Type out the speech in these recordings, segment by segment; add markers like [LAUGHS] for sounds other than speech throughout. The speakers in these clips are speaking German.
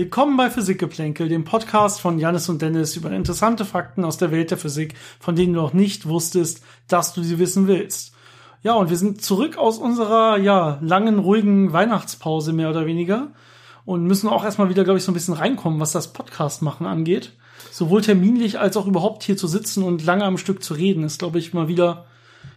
Willkommen bei Physikgeplänkel, dem Podcast von Janis und Dennis über interessante Fakten aus der Welt der Physik, von denen du noch nicht wusstest, dass du sie wissen willst. Ja, und wir sind zurück aus unserer, ja, langen, ruhigen Weihnachtspause mehr oder weniger und müssen auch erstmal wieder, glaube ich, so ein bisschen reinkommen, was das Podcast machen angeht. Sowohl terminlich als auch überhaupt hier zu sitzen und lange am Stück zu reden, ist, glaube ich, mal wieder,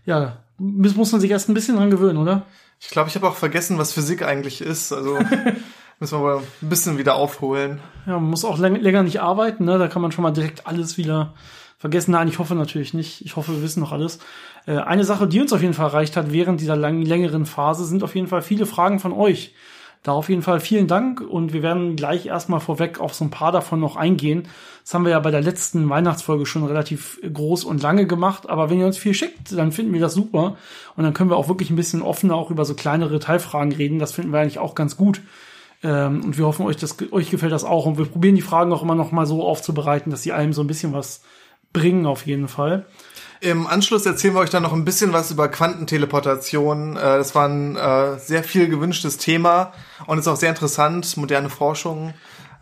ja, muss man sich erst ein bisschen dran gewöhnen, oder? Ich glaube, ich habe auch vergessen, was Physik eigentlich ist. Also [LAUGHS] Müssen wir mal ein bisschen wieder aufholen. Ja, man muss auch länger nicht arbeiten, ne? Da kann man schon mal direkt alles wieder vergessen. Nein, ich hoffe natürlich nicht. Ich hoffe, wir wissen noch alles. Äh, eine Sache, die uns auf jeden Fall erreicht hat während dieser lang, längeren Phase, sind auf jeden Fall viele Fragen von euch. Da auf jeden Fall vielen Dank und wir werden gleich erstmal vorweg auf so ein paar davon noch eingehen. Das haben wir ja bei der letzten Weihnachtsfolge schon relativ groß und lange gemacht, aber wenn ihr uns viel schickt, dann finden wir das super und dann können wir auch wirklich ein bisschen offener auch über so kleinere Teilfragen reden. Das finden wir eigentlich auch ganz gut. Ähm, und wir hoffen, euch, das, euch gefällt das auch. Und wir probieren die Fragen auch immer noch mal so aufzubereiten, dass sie einem so ein bisschen was bringen, auf jeden Fall. Im Anschluss erzählen wir euch dann noch ein bisschen was über Quantenteleportation. Äh, das war ein äh, sehr viel gewünschtes Thema und ist auch sehr interessant, moderne Forschung.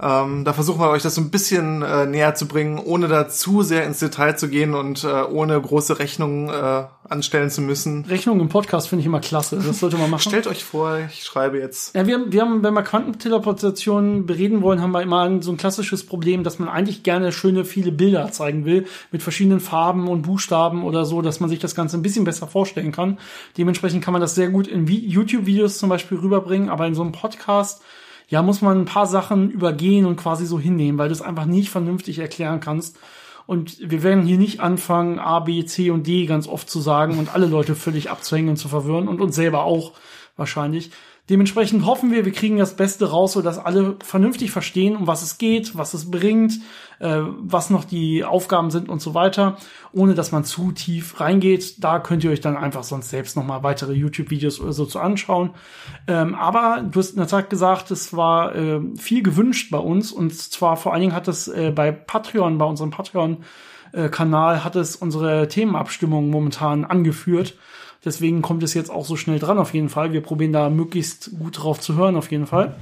Ähm, da versuchen wir euch das so ein bisschen äh, näher zu bringen, ohne da zu sehr ins Detail zu gehen und äh, ohne große Rechnungen äh, anstellen zu müssen. Rechnungen im Podcast finde ich immer klasse. Das sollte man machen. Stellt euch vor, ich schreibe jetzt. Ja, wir, wir haben, wenn wir Quantenteleportation bereden wollen, haben wir immer so ein klassisches Problem, dass man eigentlich gerne schöne, viele Bilder zeigen will, mit verschiedenen Farben und Buchstaben oder so, dass man sich das Ganze ein bisschen besser vorstellen kann. Dementsprechend kann man das sehr gut in YouTube-Videos zum Beispiel rüberbringen, aber in so einem Podcast ja, muss man ein paar Sachen übergehen und quasi so hinnehmen, weil du es einfach nicht vernünftig erklären kannst. Und wir werden hier nicht anfangen, A, B, C und D ganz oft zu sagen und alle Leute völlig abzuhängen und zu verwirren und uns selber auch wahrscheinlich. Dementsprechend hoffen wir, wir kriegen das Beste raus, so dass alle vernünftig verstehen, um was es geht, was es bringt, äh, was noch die Aufgaben sind und so weiter, ohne dass man zu tief reingeht. Da könnt ihr euch dann einfach sonst selbst noch mal weitere YouTube-Videos oder so zu anschauen. Ähm, aber du hast in der Tat gesagt, es war äh, viel gewünscht bei uns und zwar vor allen Dingen hat es äh, bei Patreon, bei unserem Patreon äh, Kanal hat es unsere Themenabstimmung momentan angeführt. Deswegen kommt es jetzt auch so schnell dran auf jeden Fall. Wir probieren da möglichst gut drauf zu hören auf jeden Fall.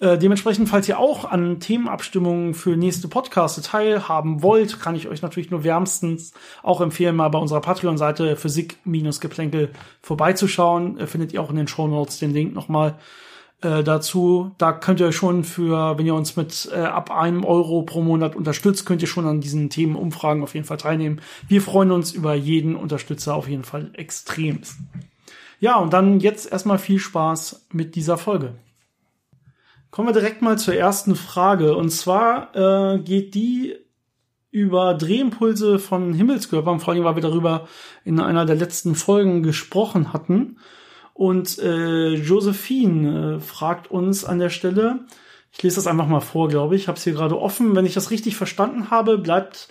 Äh, dementsprechend, falls ihr auch an Themenabstimmungen für nächste Podcasts teilhaben wollt, kann ich euch natürlich nur wärmstens auch empfehlen, mal bei unserer Patreon-Seite Physik-Geplänkel vorbeizuschauen. Äh, findet ihr auch in den Show Notes den Link nochmal äh, dazu. Da könnt ihr schon für, wenn ihr uns mit äh, ab einem Euro pro Monat unterstützt, könnt ihr schon an diesen Themenumfragen auf jeden Fall teilnehmen. Wir freuen uns über jeden Unterstützer auf jeden Fall extrem. Ja, und dann jetzt erstmal viel Spaß mit dieser Folge. Kommen wir direkt mal zur ersten Frage. Und zwar äh, geht die über Drehimpulse von Himmelskörpern, vor allem, weil wir darüber in einer der letzten Folgen gesprochen hatten. Und äh, Josephine äh, fragt uns an der Stelle, ich lese das einfach mal vor, glaube ich, habe es hier gerade offen. Wenn ich das richtig verstanden habe, bleibt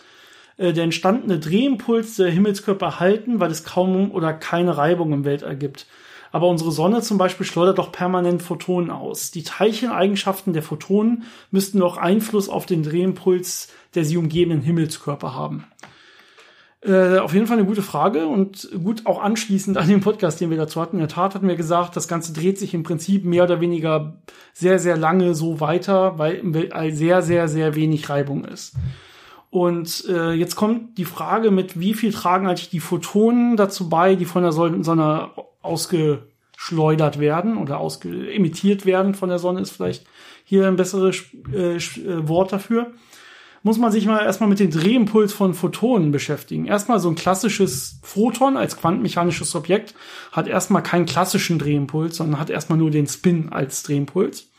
äh, der entstandene Drehimpuls der Himmelskörper erhalten, weil es kaum oder keine Reibung im Weltall gibt. Aber unsere Sonne zum Beispiel schleudert doch permanent Photonen aus. Die Teilcheneigenschaften der Photonen müssten doch Einfluss auf den Drehimpuls der sie umgebenden Himmelskörper haben. Äh, auf jeden Fall eine gute Frage und gut auch anschließend an den Podcast, den wir dazu hatten. In der Tat hatten wir gesagt, das Ganze dreht sich im Prinzip mehr oder weniger sehr, sehr lange so weiter, weil sehr, sehr, sehr wenig Reibung ist. Und äh, jetzt kommt die Frage mit, wie viel tragen eigentlich die Photonen dazu bei, die von der Sonne ausgeschleudert werden oder ausge emittiert werden von der Sonne, ist vielleicht hier ein besseres äh, äh Wort dafür muss man sich mal erstmal mit dem Drehimpuls von Photonen beschäftigen. Erstmal so ein klassisches Photon als quantenmechanisches Objekt hat erstmal keinen klassischen Drehimpuls, sondern hat erstmal nur den Spin als Drehimpuls.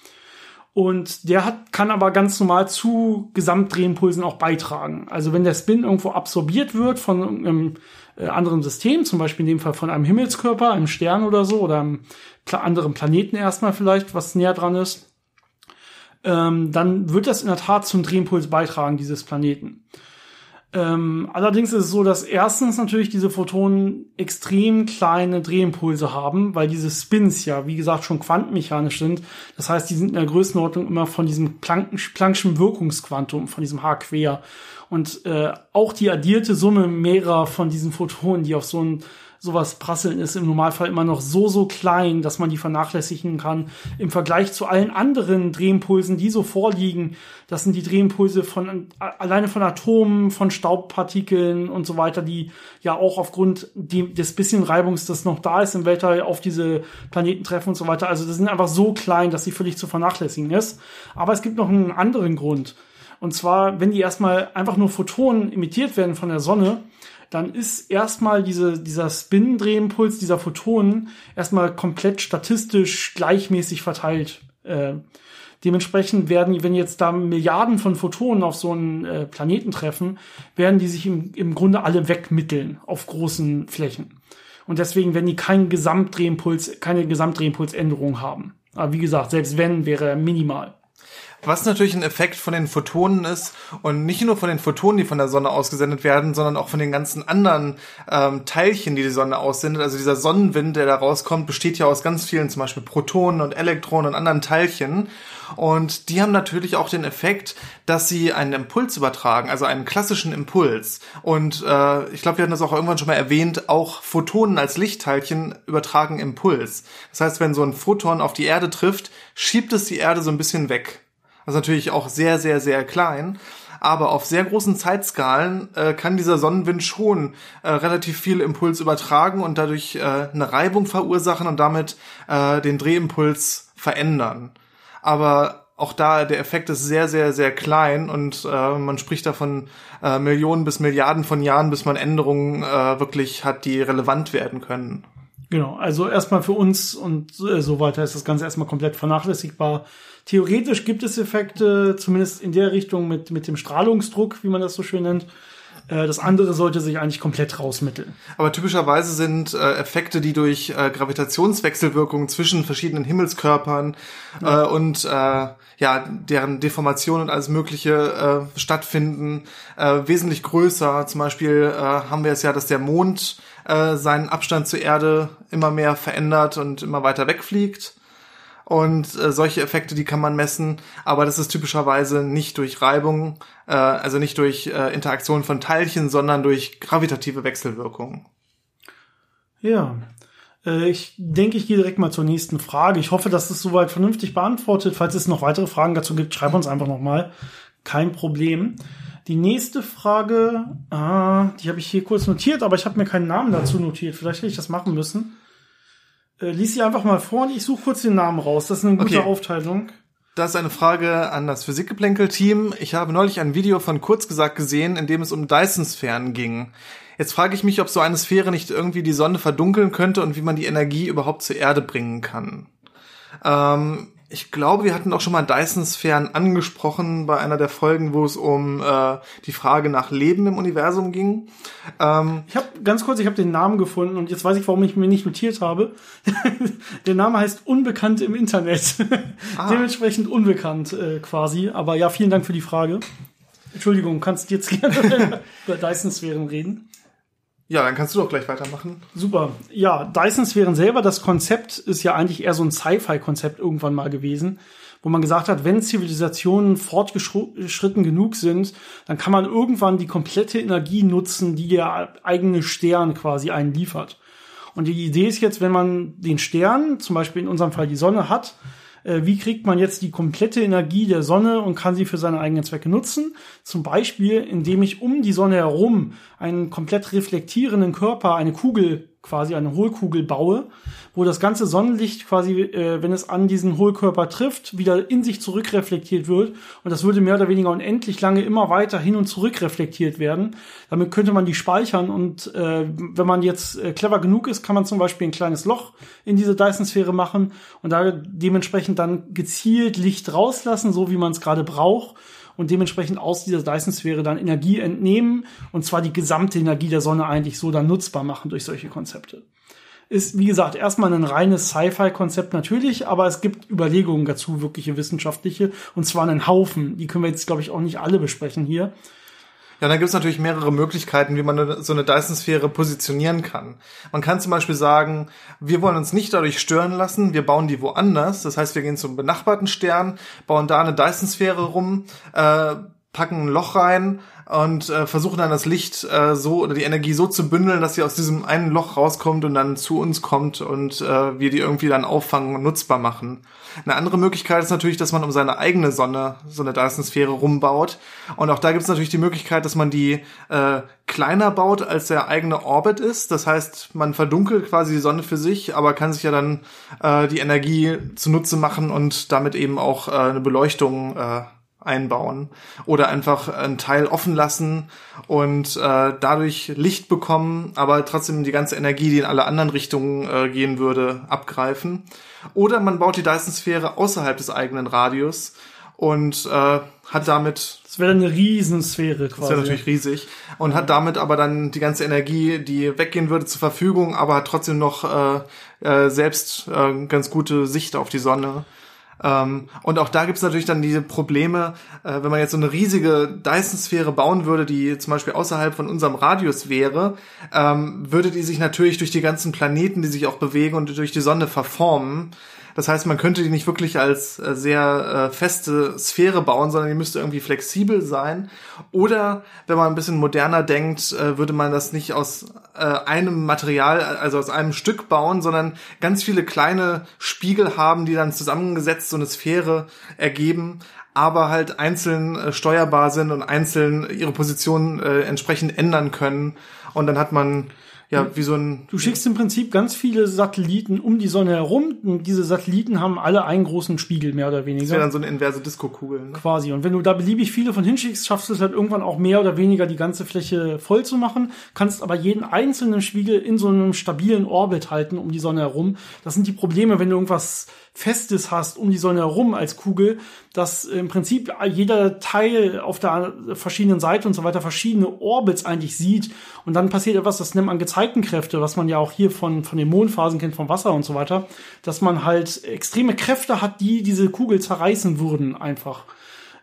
Und der hat, kann aber ganz normal zu Gesamtdrehimpulsen auch beitragen. Also wenn der Spin irgendwo absorbiert wird von einem äh, anderen System, zum Beispiel in dem Fall von einem Himmelskörper, einem Stern oder so, oder einem anderen Planeten erstmal vielleicht, was näher dran ist, ähm, dann wird das in der Tat zum Drehimpuls beitragen, dieses Planeten. Ähm, allerdings ist es so, dass erstens natürlich diese Photonen extrem kleine Drehimpulse haben, weil diese Spins ja, wie gesagt, schon quantenmechanisch sind. Das heißt, die sind in der Größenordnung immer von diesem Planck'schen Wirkungsquantum, von diesem H quer. Und äh, auch die addierte Summe mehrerer von diesen Photonen, die auf so ein sowas prasseln ist im Normalfall immer noch so, so klein, dass man die vernachlässigen kann. Im Vergleich zu allen anderen Drehimpulsen, die so vorliegen, das sind die Drehimpulse von, alleine von Atomen, von Staubpartikeln und so weiter, die ja auch aufgrund des bisschen Reibungs, das noch da ist im Weltall, auf diese Planeten treffen und so weiter. Also das sind einfach so klein, dass sie völlig zu vernachlässigen ist. Aber es gibt noch einen anderen Grund. Und zwar, wenn die erstmal einfach nur Photonen emittiert werden von der Sonne, dann ist erstmal diese, dieser Spin-Drehimpuls dieser Photonen erstmal komplett statistisch gleichmäßig verteilt. Äh, dementsprechend werden, wenn jetzt da Milliarden von Photonen auf so einen äh, Planeten treffen, werden die sich im, im Grunde alle wegmitteln auf großen Flächen. Und deswegen werden die keinen Gesamtdrehimpuls, keine Gesamtdrehimpulsänderung haben. Aber wie gesagt, selbst wenn, wäre er minimal. Was natürlich ein Effekt von den Photonen ist und nicht nur von den Photonen, die von der Sonne ausgesendet werden, sondern auch von den ganzen anderen ähm, Teilchen, die die Sonne aussendet. Also dieser Sonnenwind, der da rauskommt, besteht ja aus ganz vielen, zum Beispiel Protonen und Elektronen und anderen Teilchen. Und die haben natürlich auch den Effekt, dass sie einen Impuls übertragen, also einen klassischen Impuls. Und äh, ich glaube, wir hatten das auch irgendwann schon mal erwähnt, auch Photonen als Lichtteilchen übertragen Impuls. Das heißt, wenn so ein Photon auf die Erde trifft, schiebt es die Erde so ein bisschen weg. Das ist natürlich auch sehr, sehr, sehr klein. Aber auf sehr großen Zeitskalen äh, kann dieser Sonnenwind schon äh, relativ viel Impuls übertragen und dadurch äh, eine Reibung verursachen und damit äh, den Drehimpuls verändern. Aber auch da der Effekt ist sehr, sehr, sehr klein und äh, man spricht davon äh, Millionen bis Milliarden von Jahren, bis man Änderungen äh, wirklich hat, die relevant werden können. Genau, also erstmal für uns und äh, so weiter ist das Ganze erstmal komplett vernachlässigbar. Theoretisch gibt es Effekte, zumindest in der Richtung mit, mit dem Strahlungsdruck, wie man das so schön nennt. Äh, das andere sollte sich eigentlich komplett rausmitteln. Aber typischerweise sind äh, Effekte, die durch äh, Gravitationswechselwirkungen zwischen verschiedenen Himmelskörpern ja. äh, und äh, ja deren Deformation und alles Mögliche äh, stattfinden, äh, wesentlich größer. Zum Beispiel äh, haben wir es ja, dass der Mond äh, seinen Abstand zur Erde immer mehr verändert und immer weiter wegfliegt. Und äh, solche Effekte, die kann man messen, aber das ist typischerweise nicht durch Reibung, äh, also nicht durch äh, Interaktion von Teilchen, sondern durch gravitative Wechselwirkungen. Ja, äh, ich denke, ich gehe direkt mal zur nächsten Frage. Ich hoffe, dass es soweit vernünftig beantwortet. Falls es noch weitere Fragen dazu gibt, schreib uns einfach nochmal. Kein Problem. Die nächste Frage, ah, die habe ich hier kurz notiert, aber ich habe mir keinen Namen dazu notiert. Vielleicht hätte ich das machen müssen. Äh, lies sie einfach mal vor und ich suche kurz den Namen raus. Das ist eine gute okay. Aufteilung. Das ist eine Frage an das Physikgeplänkel-Team. Ich habe neulich ein Video von Kurzgesagt gesehen, in dem es um Dyson-Sphären ging. Jetzt frage ich mich, ob so eine Sphäre nicht irgendwie die Sonne verdunkeln könnte und wie man die Energie überhaupt zur Erde bringen kann. Ähm, ich glaube, wir hatten auch schon mal Dyson-Sphären angesprochen bei einer der Folgen, wo es um äh, die Frage nach Leben im Universum ging. Ähm, ich habe ganz kurz, ich habe den Namen gefunden und jetzt weiß ich, warum ich mir nicht notiert habe. [LAUGHS] der Name heißt Unbekannt im Internet. Ah. [LAUGHS] Dementsprechend unbekannt äh, quasi. Aber ja, vielen Dank für die Frage. Entschuldigung, kannst jetzt gerne [LAUGHS] über Dyson-Sphären reden? Ja, dann kannst du doch gleich weitermachen. Super. Ja, Dyson-Sphären selber, das Konzept ist ja eigentlich eher so ein Sci-Fi-Konzept irgendwann mal gewesen, wo man gesagt hat, wenn Zivilisationen fortgeschritten genug sind, dann kann man irgendwann die komplette Energie nutzen, die der eigene Stern quasi einen liefert. Und die Idee ist jetzt, wenn man den Stern, zum Beispiel in unserem Fall die Sonne hat, äh, wie kriegt man jetzt die komplette Energie der Sonne und kann sie für seine eigenen Zwecke nutzen. Zum Beispiel, indem ich um die Sonne herum einen komplett reflektierenden Körper, eine Kugel quasi eine Hohlkugel baue, wo das ganze Sonnenlicht quasi, äh, wenn es an diesen Hohlkörper trifft, wieder in sich zurückreflektiert wird. Und das würde mehr oder weniger unendlich lange immer weiter hin und zurück reflektiert werden. Damit könnte man die speichern und äh, wenn man jetzt äh, clever genug ist, kann man zum Beispiel ein kleines Loch in diese Dyson-Sphäre machen und da dementsprechend dann gezielt Licht rauslassen, so wie man es gerade braucht und dementsprechend aus dieser Dyson-Sphäre dann Energie entnehmen und zwar die gesamte Energie der Sonne eigentlich so dann nutzbar machen durch solche Konzepte. Ist, wie gesagt, erstmal ein reines Sci-Fi-Konzept natürlich, aber es gibt Überlegungen dazu, wirkliche wissenschaftliche, und zwar einen Haufen. Die können wir jetzt, glaube ich, auch nicht alle besprechen hier. Ja, dann gibt es natürlich mehrere Möglichkeiten, wie man so eine Dyson-Sphäre positionieren kann. Man kann zum Beispiel sagen, wir wollen uns nicht dadurch stören lassen, wir bauen die woanders. Das heißt, wir gehen zum benachbarten Stern, bauen da eine Dyson-Sphäre rum, äh, packen ein Loch rein und äh, versuchen dann das Licht äh, so oder die Energie so zu bündeln, dass sie aus diesem einen Loch rauskommt und dann zu uns kommt und äh, wir die irgendwie dann auffangen und nutzbar machen. Eine andere Möglichkeit ist natürlich, dass man um seine eigene Sonne so eine Dyson-Sphäre rumbaut. Und auch da gibt es natürlich die Möglichkeit, dass man die äh, kleiner baut, als der eigene Orbit ist. Das heißt, man verdunkelt quasi die Sonne für sich, aber kann sich ja dann äh, die Energie zunutze machen und damit eben auch äh, eine Beleuchtung äh, einbauen oder einfach einen Teil offen lassen und äh, dadurch Licht bekommen, aber trotzdem die ganze Energie, die in alle anderen Richtungen äh, gehen würde, abgreifen. Oder man baut die Dyson-Sphäre außerhalb des eigenen Radius und äh, hat damit das wäre eine Riesensphäre quasi. Das wäre natürlich riesig. Und hat damit aber dann die ganze Energie, die weggehen würde, zur Verfügung, aber hat trotzdem noch äh, äh, selbst äh, ganz gute Sicht auf die Sonne. Ähm, und auch da gibt's natürlich dann diese Probleme, äh, wenn man jetzt so eine riesige Dyson-Sphäre bauen würde, die zum Beispiel außerhalb von unserem Radius wäre, ähm, würde die sich natürlich durch die ganzen Planeten, die sich auch bewegen und durch die Sonne verformen. Das heißt, man könnte die nicht wirklich als äh, sehr äh, feste Sphäre bauen, sondern die müsste irgendwie flexibel sein. Oder wenn man ein bisschen moderner denkt, äh, würde man das nicht aus einem Material, also aus einem Stück bauen, sondern ganz viele kleine Spiegel haben, die dann zusammengesetzt so eine Sphäre ergeben aber halt einzeln steuerbar sind und einzeln ihre Position entsprechend ändern können. Und dann hat man ja, wie so ein. Du schickst im Prinzip ganz viele Satelliten um die Sonne herum und diese Satelliten haben alle einen großen Spiegel, mehr oder weniger. Das wäre dann so eine inverse Disco-Kugel. Ne? Quasi. Und wenn du da beliebig viele von hinschickst, schaffst du es halt irgendwann auch mehr oder weniger die ganze Fläche voll zu machen, kannst aber jeden einzelnen Spiegel in so einem stabilen Orbit halten um die Sonne herum. Das sind die Probleme, wenn du irgendwas Festes hast um die Sonne herum als Kugel, dass im Prinzip jeder Teil auf der verschiedenen Seite und so weiter verschiedene Orbits eigentlich sieht. Und dann passiert etwas, das nennt man Gezeitenkräfte, was man ja auch hier von, von den Mondphasen kennt, vom Wasser und so weiter, dass man halt extreme Kräfte hat, die diese Kugel zerreißen würden einfach.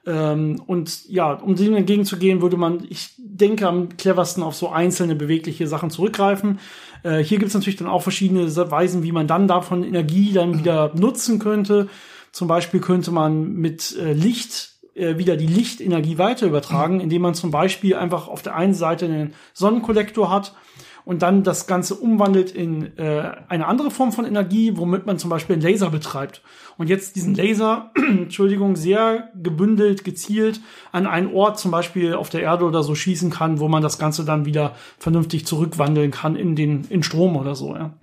Ähm, und ja, um dem entgegenzugehen, würde man, ich denke, am cleversten auf so einzelne bewegliche Sachen zurückgreifen. Äh, hier gibt es natürlich dann auch verschiedene Weisen, wie man dann davon Energie dann wieder nutzen könnte. Zum Beispiel könnte man mit äh, Licht äh, wieder die Lichtenergie weiter übertragen, indem man zum Beispiel einfach auf der einen Seite einen Sonnenkollektor hat und dann das Ganze umwandelt in äh, eine andere Form von Energie, womit man zum Beispiel einen Laser betreibt. Und jetzt diesen Laser, [CLEARS THROAT] Entschuldigung, sehr gebündelt, gezielt an einen Ort, zum Beispiel auf der Erde oder so, schießen kann, wo man das Ganze dann wieder vernünftig zurückwandeln kann in den in Strom oder so. Ja.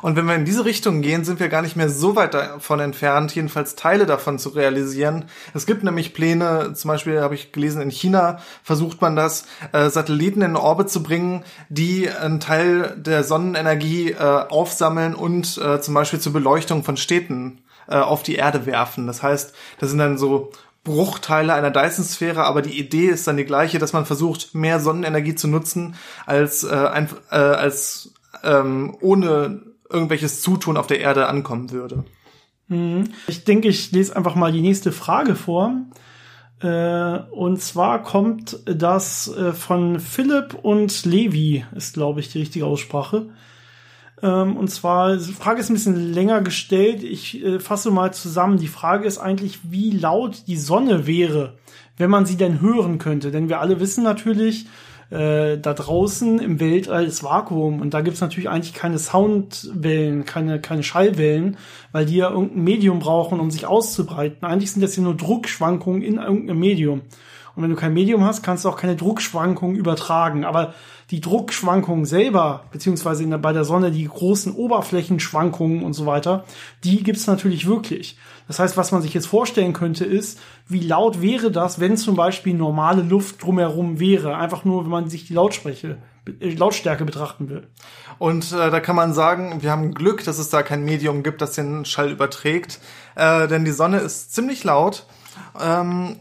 Und wenn wir in diese Richtung gehen, sind wir gar nicht mehr so weit davon entfernt, jedenfalls Teile davon zu realisieren. Es gibt nämlich Pläne, zum Beispiel habe ich gelesen, in China versucht man das, äh, Satelliten in Orbit zu bringen, die einen Teil der Sonnenenergie äh, aufsammeln und äh, zum Beispiel zur Beleuchtung von Städten äh, auf die Erde werfen. Das heißt, das sind dann so Bruchteile einer Dyson-Sphäre, aber die Idee ist dann die gleiche, dass man versucht, mehr Sonnenenergie zu nutzen, als, äh, ein, äh, als ähm, ohne irgendwelches Zutun auf der Erde ankommen würde. Mhm. Ich denke, ich lese einfach mal die nächste Frage vor. Äh, und zwar kommt das äh, von Philipp und Levi, ist glaube ich die richtige Aussprache. Ähm, und zwar, die Frage ist ein bisschen länger gestellt. Ich äh, fasse mal zusammen. Die Frage ist eigentlich, wie laut die Sonne wäre, wenn man sie denn hören könnte. Denn wir alle wissen natürlich, äh, da draußen im Weltall ist Vakuum und da gibt's natürlich eigentlich keine Soundwellen, keine, keine Schallwellen, weil die ja irgendein Medium brauchen, um sich auszubreiten. Eigentlich sind das ja nur Druckschwankungen in irgendeinem Medium. Und wenn du kein Medium hast, kannst du auch keine Druckschwankungen übertragen. Aber die Druckschwankungen selber, beziehungsweise der, bei der Sonne die großen Oberflächenschwankungen und so weiter, die gibt's natürlich wirklich. Das heißt, was man sich jetzt vorstellen könnte, ist, wie laut wäre das, wenn zum Beispiel normale Luft drumherum wäre. Einfach nur, wenn man sich die Lautspreche, äh, Lautstärke betrachten will. Und äh, da kann man sagen, wir haben Glück, dass es da kein Medium gibt, das den Schall überträgt. Äh, denn die Sonne ist ziemlich laut. Ähm,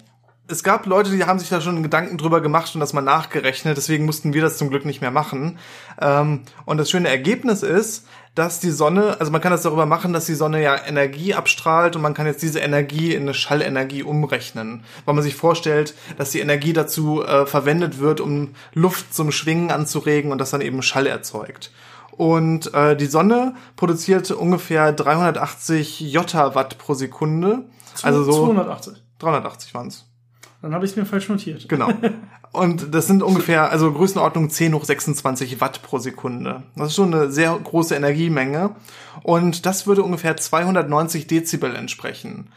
es gab Leute, die haben sich da schon Gedanken drüber gemacht und das mal nachgerechnet, deswegen mussten wir das zum Glück nicht mehr machen. Ähm, und das schöne Ergebnis ist, dass die Sonne, also man kann das darüber machen, dass die Sonne ja Energie abstrahlt und man kann jetzt diese Energie in eine Schallenergie umrechnen, weil man sich vorstellt, dass die Energie dazu äh, verwendet wird, um Luft zum Schwingen anzuregen und das dann eben Schall erzeugt. Und äh, die Sonne produziert ungefähr 380 Jottawatt pro Sekunde. Also so 280. 380 waren's. Dann habe ich es mir falsch notiert. Genau. Und das sind ungefähr, also Größenordnung 10 hoch 26 Watt pro Sekunde. Das ist schon eine sehr große Energiemenge. Und das würde ungefähr 290 Dezibel entsprechen.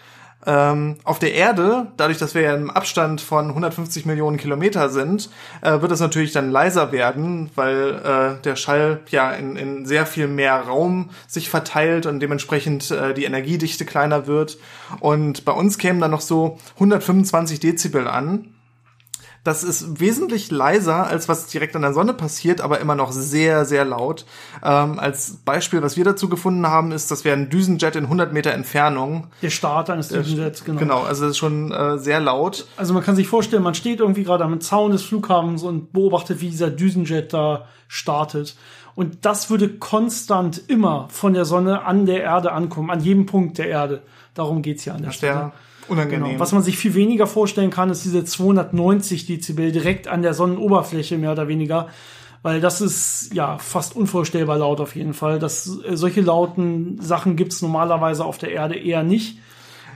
Ähm, auf der Erde, dadurch, dass wir ja im Abstand von 150 Millionen Kilometer sind, äh, wird es natürlich dann leiser werden, weil äh, der Schall ja in, in sehr viel mehr Raum sich verteilt und dementsprechend äh, die Energiedichte kleiner wird. Und bei uns kämen dann noch so 125 Dezibel an. Das ist wesentlich leiser, als was direkt an der Sonne passiert, aber immer noch sehr, sehr laut. Ähm, als Beispiel, was wir dazu gefunden haben, ist, das wäre ein Düsenjet in 100 Meter Entfernung. Der Start eines Düsenjets, genau. Genau, also das ist schon äh, sehr laut. Also man kann sich vorstellen, man steht irgendwie gerade am Zaun des Flughafens und beobachtet, wie dieser Düsenjet da startet. Und das würde konstant immer von der Sonne an der Erde ankommen, an jedem Punkt der Erde. Darum geht's ja an der Stelle. Unangenehm. Genau. Was man sich viel weniger vorstellen kann, ist diese 290 Dezibel direkt an der Sonnenoberfläche mehr oder weniger. Weil das ist ja fast unvorstellbar laut auf jeden Fall. Das, äh, solche lauten Sachen gibt's normalerweise auf der Erde eher nicht.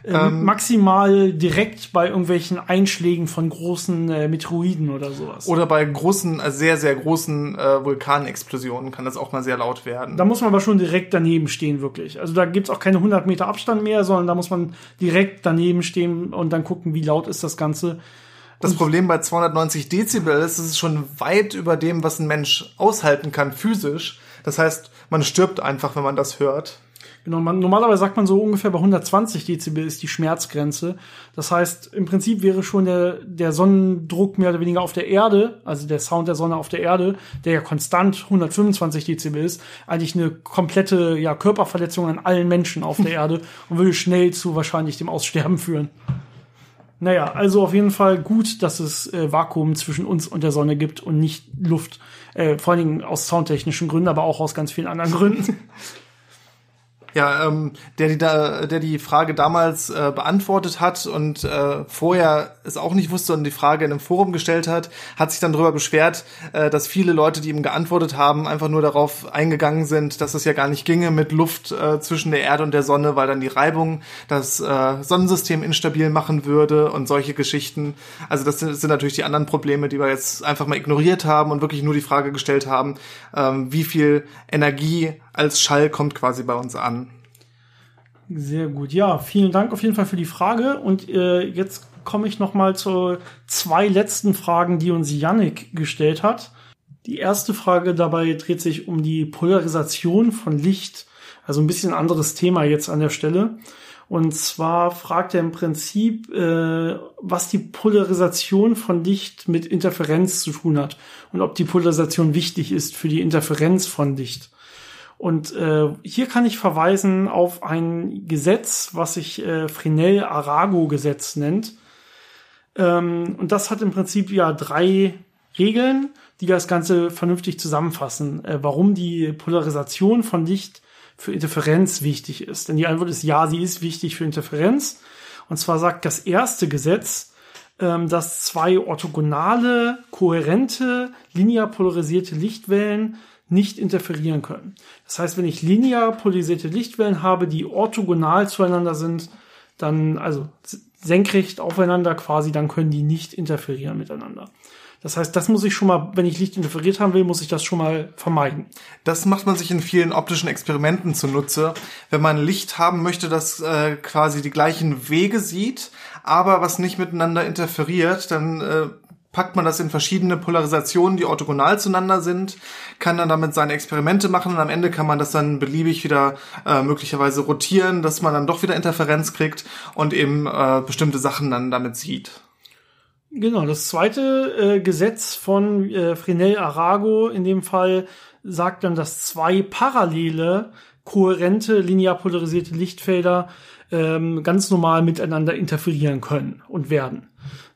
Ähm, ähm, maximal direkt bei irgendwelchen Einschlägen von großen äh, Meteoroiden oder sowas. Oder bei großen, äh, sehr, sehr großen äh, Vulkanexplosionen kann das auch mal sehr laut werden. Da muss man aber schon direkt daneben stehen, wirklich. Also da gibt's auch keine 100 Meter Abstand mehr, sondern da muss man direkt daneben stehen und dann gucken, wie laut ist das Ganze. Das Problem bei 290 Dezibel ist, es ist schon weit über dem, was ein Mensch aushalten kann physisch. Das heißt, man stirbt einfach, wenn man das hört. Genau, man, normalerweise sagt man so ungefähr bei 120 Dezibel ist die Schmerzgrenze. Das heißt, im Prinzip wäre schon der, der Sonnendruck mehr oder weniger auf der Erde, also der Sound der Sonne auf der Erde, der ja konstant 125 Dezibel ist, eigentlich eine komplette ja, Körperverletzung an allen Menschen auf der [LAUGHS] Erde und würde schnell zu wahrscheinlich dem Aussterben führen. Naja, also auf jeden Fall gut, dass es äh, Vakuum zwischen uns und der Sonne gibt und nicht Luft. Äh, vor allen Dingen aus soundtechnischen Gründen, aber auch aus ganz vielen anderen Gründen. [LAUGHS] Ja, ähm, der, die da, der die Frage damals äh, beantwortet hat und äh, vorher es auch nicht wusste und die Frage in einem Forum gestellt hat, hat sich dann darüber beschwert, äh, dass viele Leute, die ihm geantwortet haben, einfach nur darauf eingegangen sind, dass es ja gar nicht ginge mit Luft äh, zwischen der Erde und der Sonne, weil dann die Reibung das äh, Sonnensystem instabil machen würde und solche Geschichten. Also das sind, sind natürlich die anderen Probleme, die wir jetzt einfach mal ignoriert haben und wirklich nur die Frage gestellt haben, ähm, wie viel Energie als Schall kommt quasi bei uns an. Sehr gut. Ja, vielen Dank auf jeden Fall für die Frage. Und äh, jetzt komme ich noch mal zu zwei letzten Fragen, die uns Yannick gestellt hat. Die erste Frage dabei dreht sich um die Polarisation von Licht. Also ein bisschen anderes Thema jetzt an der Stelle. Und zwar fragt er im Prinzip, äh, was die Polarisation von Licht mit Interferenz zu tun hat und ob die Polarisation wichtig ist für die Interferenz von Licht. Und äh, hier kann ich verweisen auf ein Gesetz, was sich äh, Fresnel-Arago-Gesetz nennt. Ähm, und das hat im Prinzip ja drei Regeln, die das Ganze vernünftig zusammenfassen, äh, warum die Polarisation von Licht für Interferenz wichtig ist. Denn die Antwort ist ja, sie ist wichtig für Interferenz. Und zwar sagt das erste Gesetz, ähm, dass zwei orthogonale, kohärente, linear polarisierte Lichtwellen nicht interferieren können. Das heißt, wenn ich linear polarisierte Lichtwellen habe, die orthogonal zueinander sind, dann, also senkrecht aufeinander quasi, dann können die nicht interferieren miteinander. Das heißt, das muss ich schon mal, wenn ich Licht interferiert haben will, muss ich das schon mal vermeiden. Das macht man sich in vielen optischen Experimenten zunutze. Wenn man Licht haben möchte, das äh, quasi die gleichen Wege sieht, aber was nicht miteinander interferiert, dann äh, packt man das in verschiedene Polarisationen, die orthogonal zueinander sind, kann dann damit seine Experimente machen und am Ende kann man das dann beliebig wieder äh, möglicherweise rotieren, dass man dann doch wieder Interferenz kriegt und eben äh, bestimmte Sachen dann damit sieht. Genau, das zweite äh, Gesetz von äh, Fresnel-Arago in dem Fall sagt dann, dass zwei parallele, kohärente, linear polarisierte Lichtfelder ähm, ganz normal miteinander interferieren können und werden.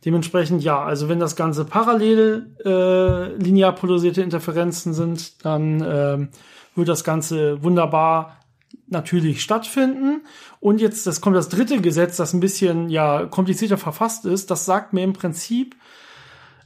Dementsprechend ja, also wenn das Ganze parallel äh, linear polarisierte Interferenzen sind, dann äh, wird das Ganze wunderbar natürlich stattfinden. Und jetzt, das kommt das dritte Gesetz, das ein bisschen ja komplizierter verfasst ist. Das sagt mir im Prinzip,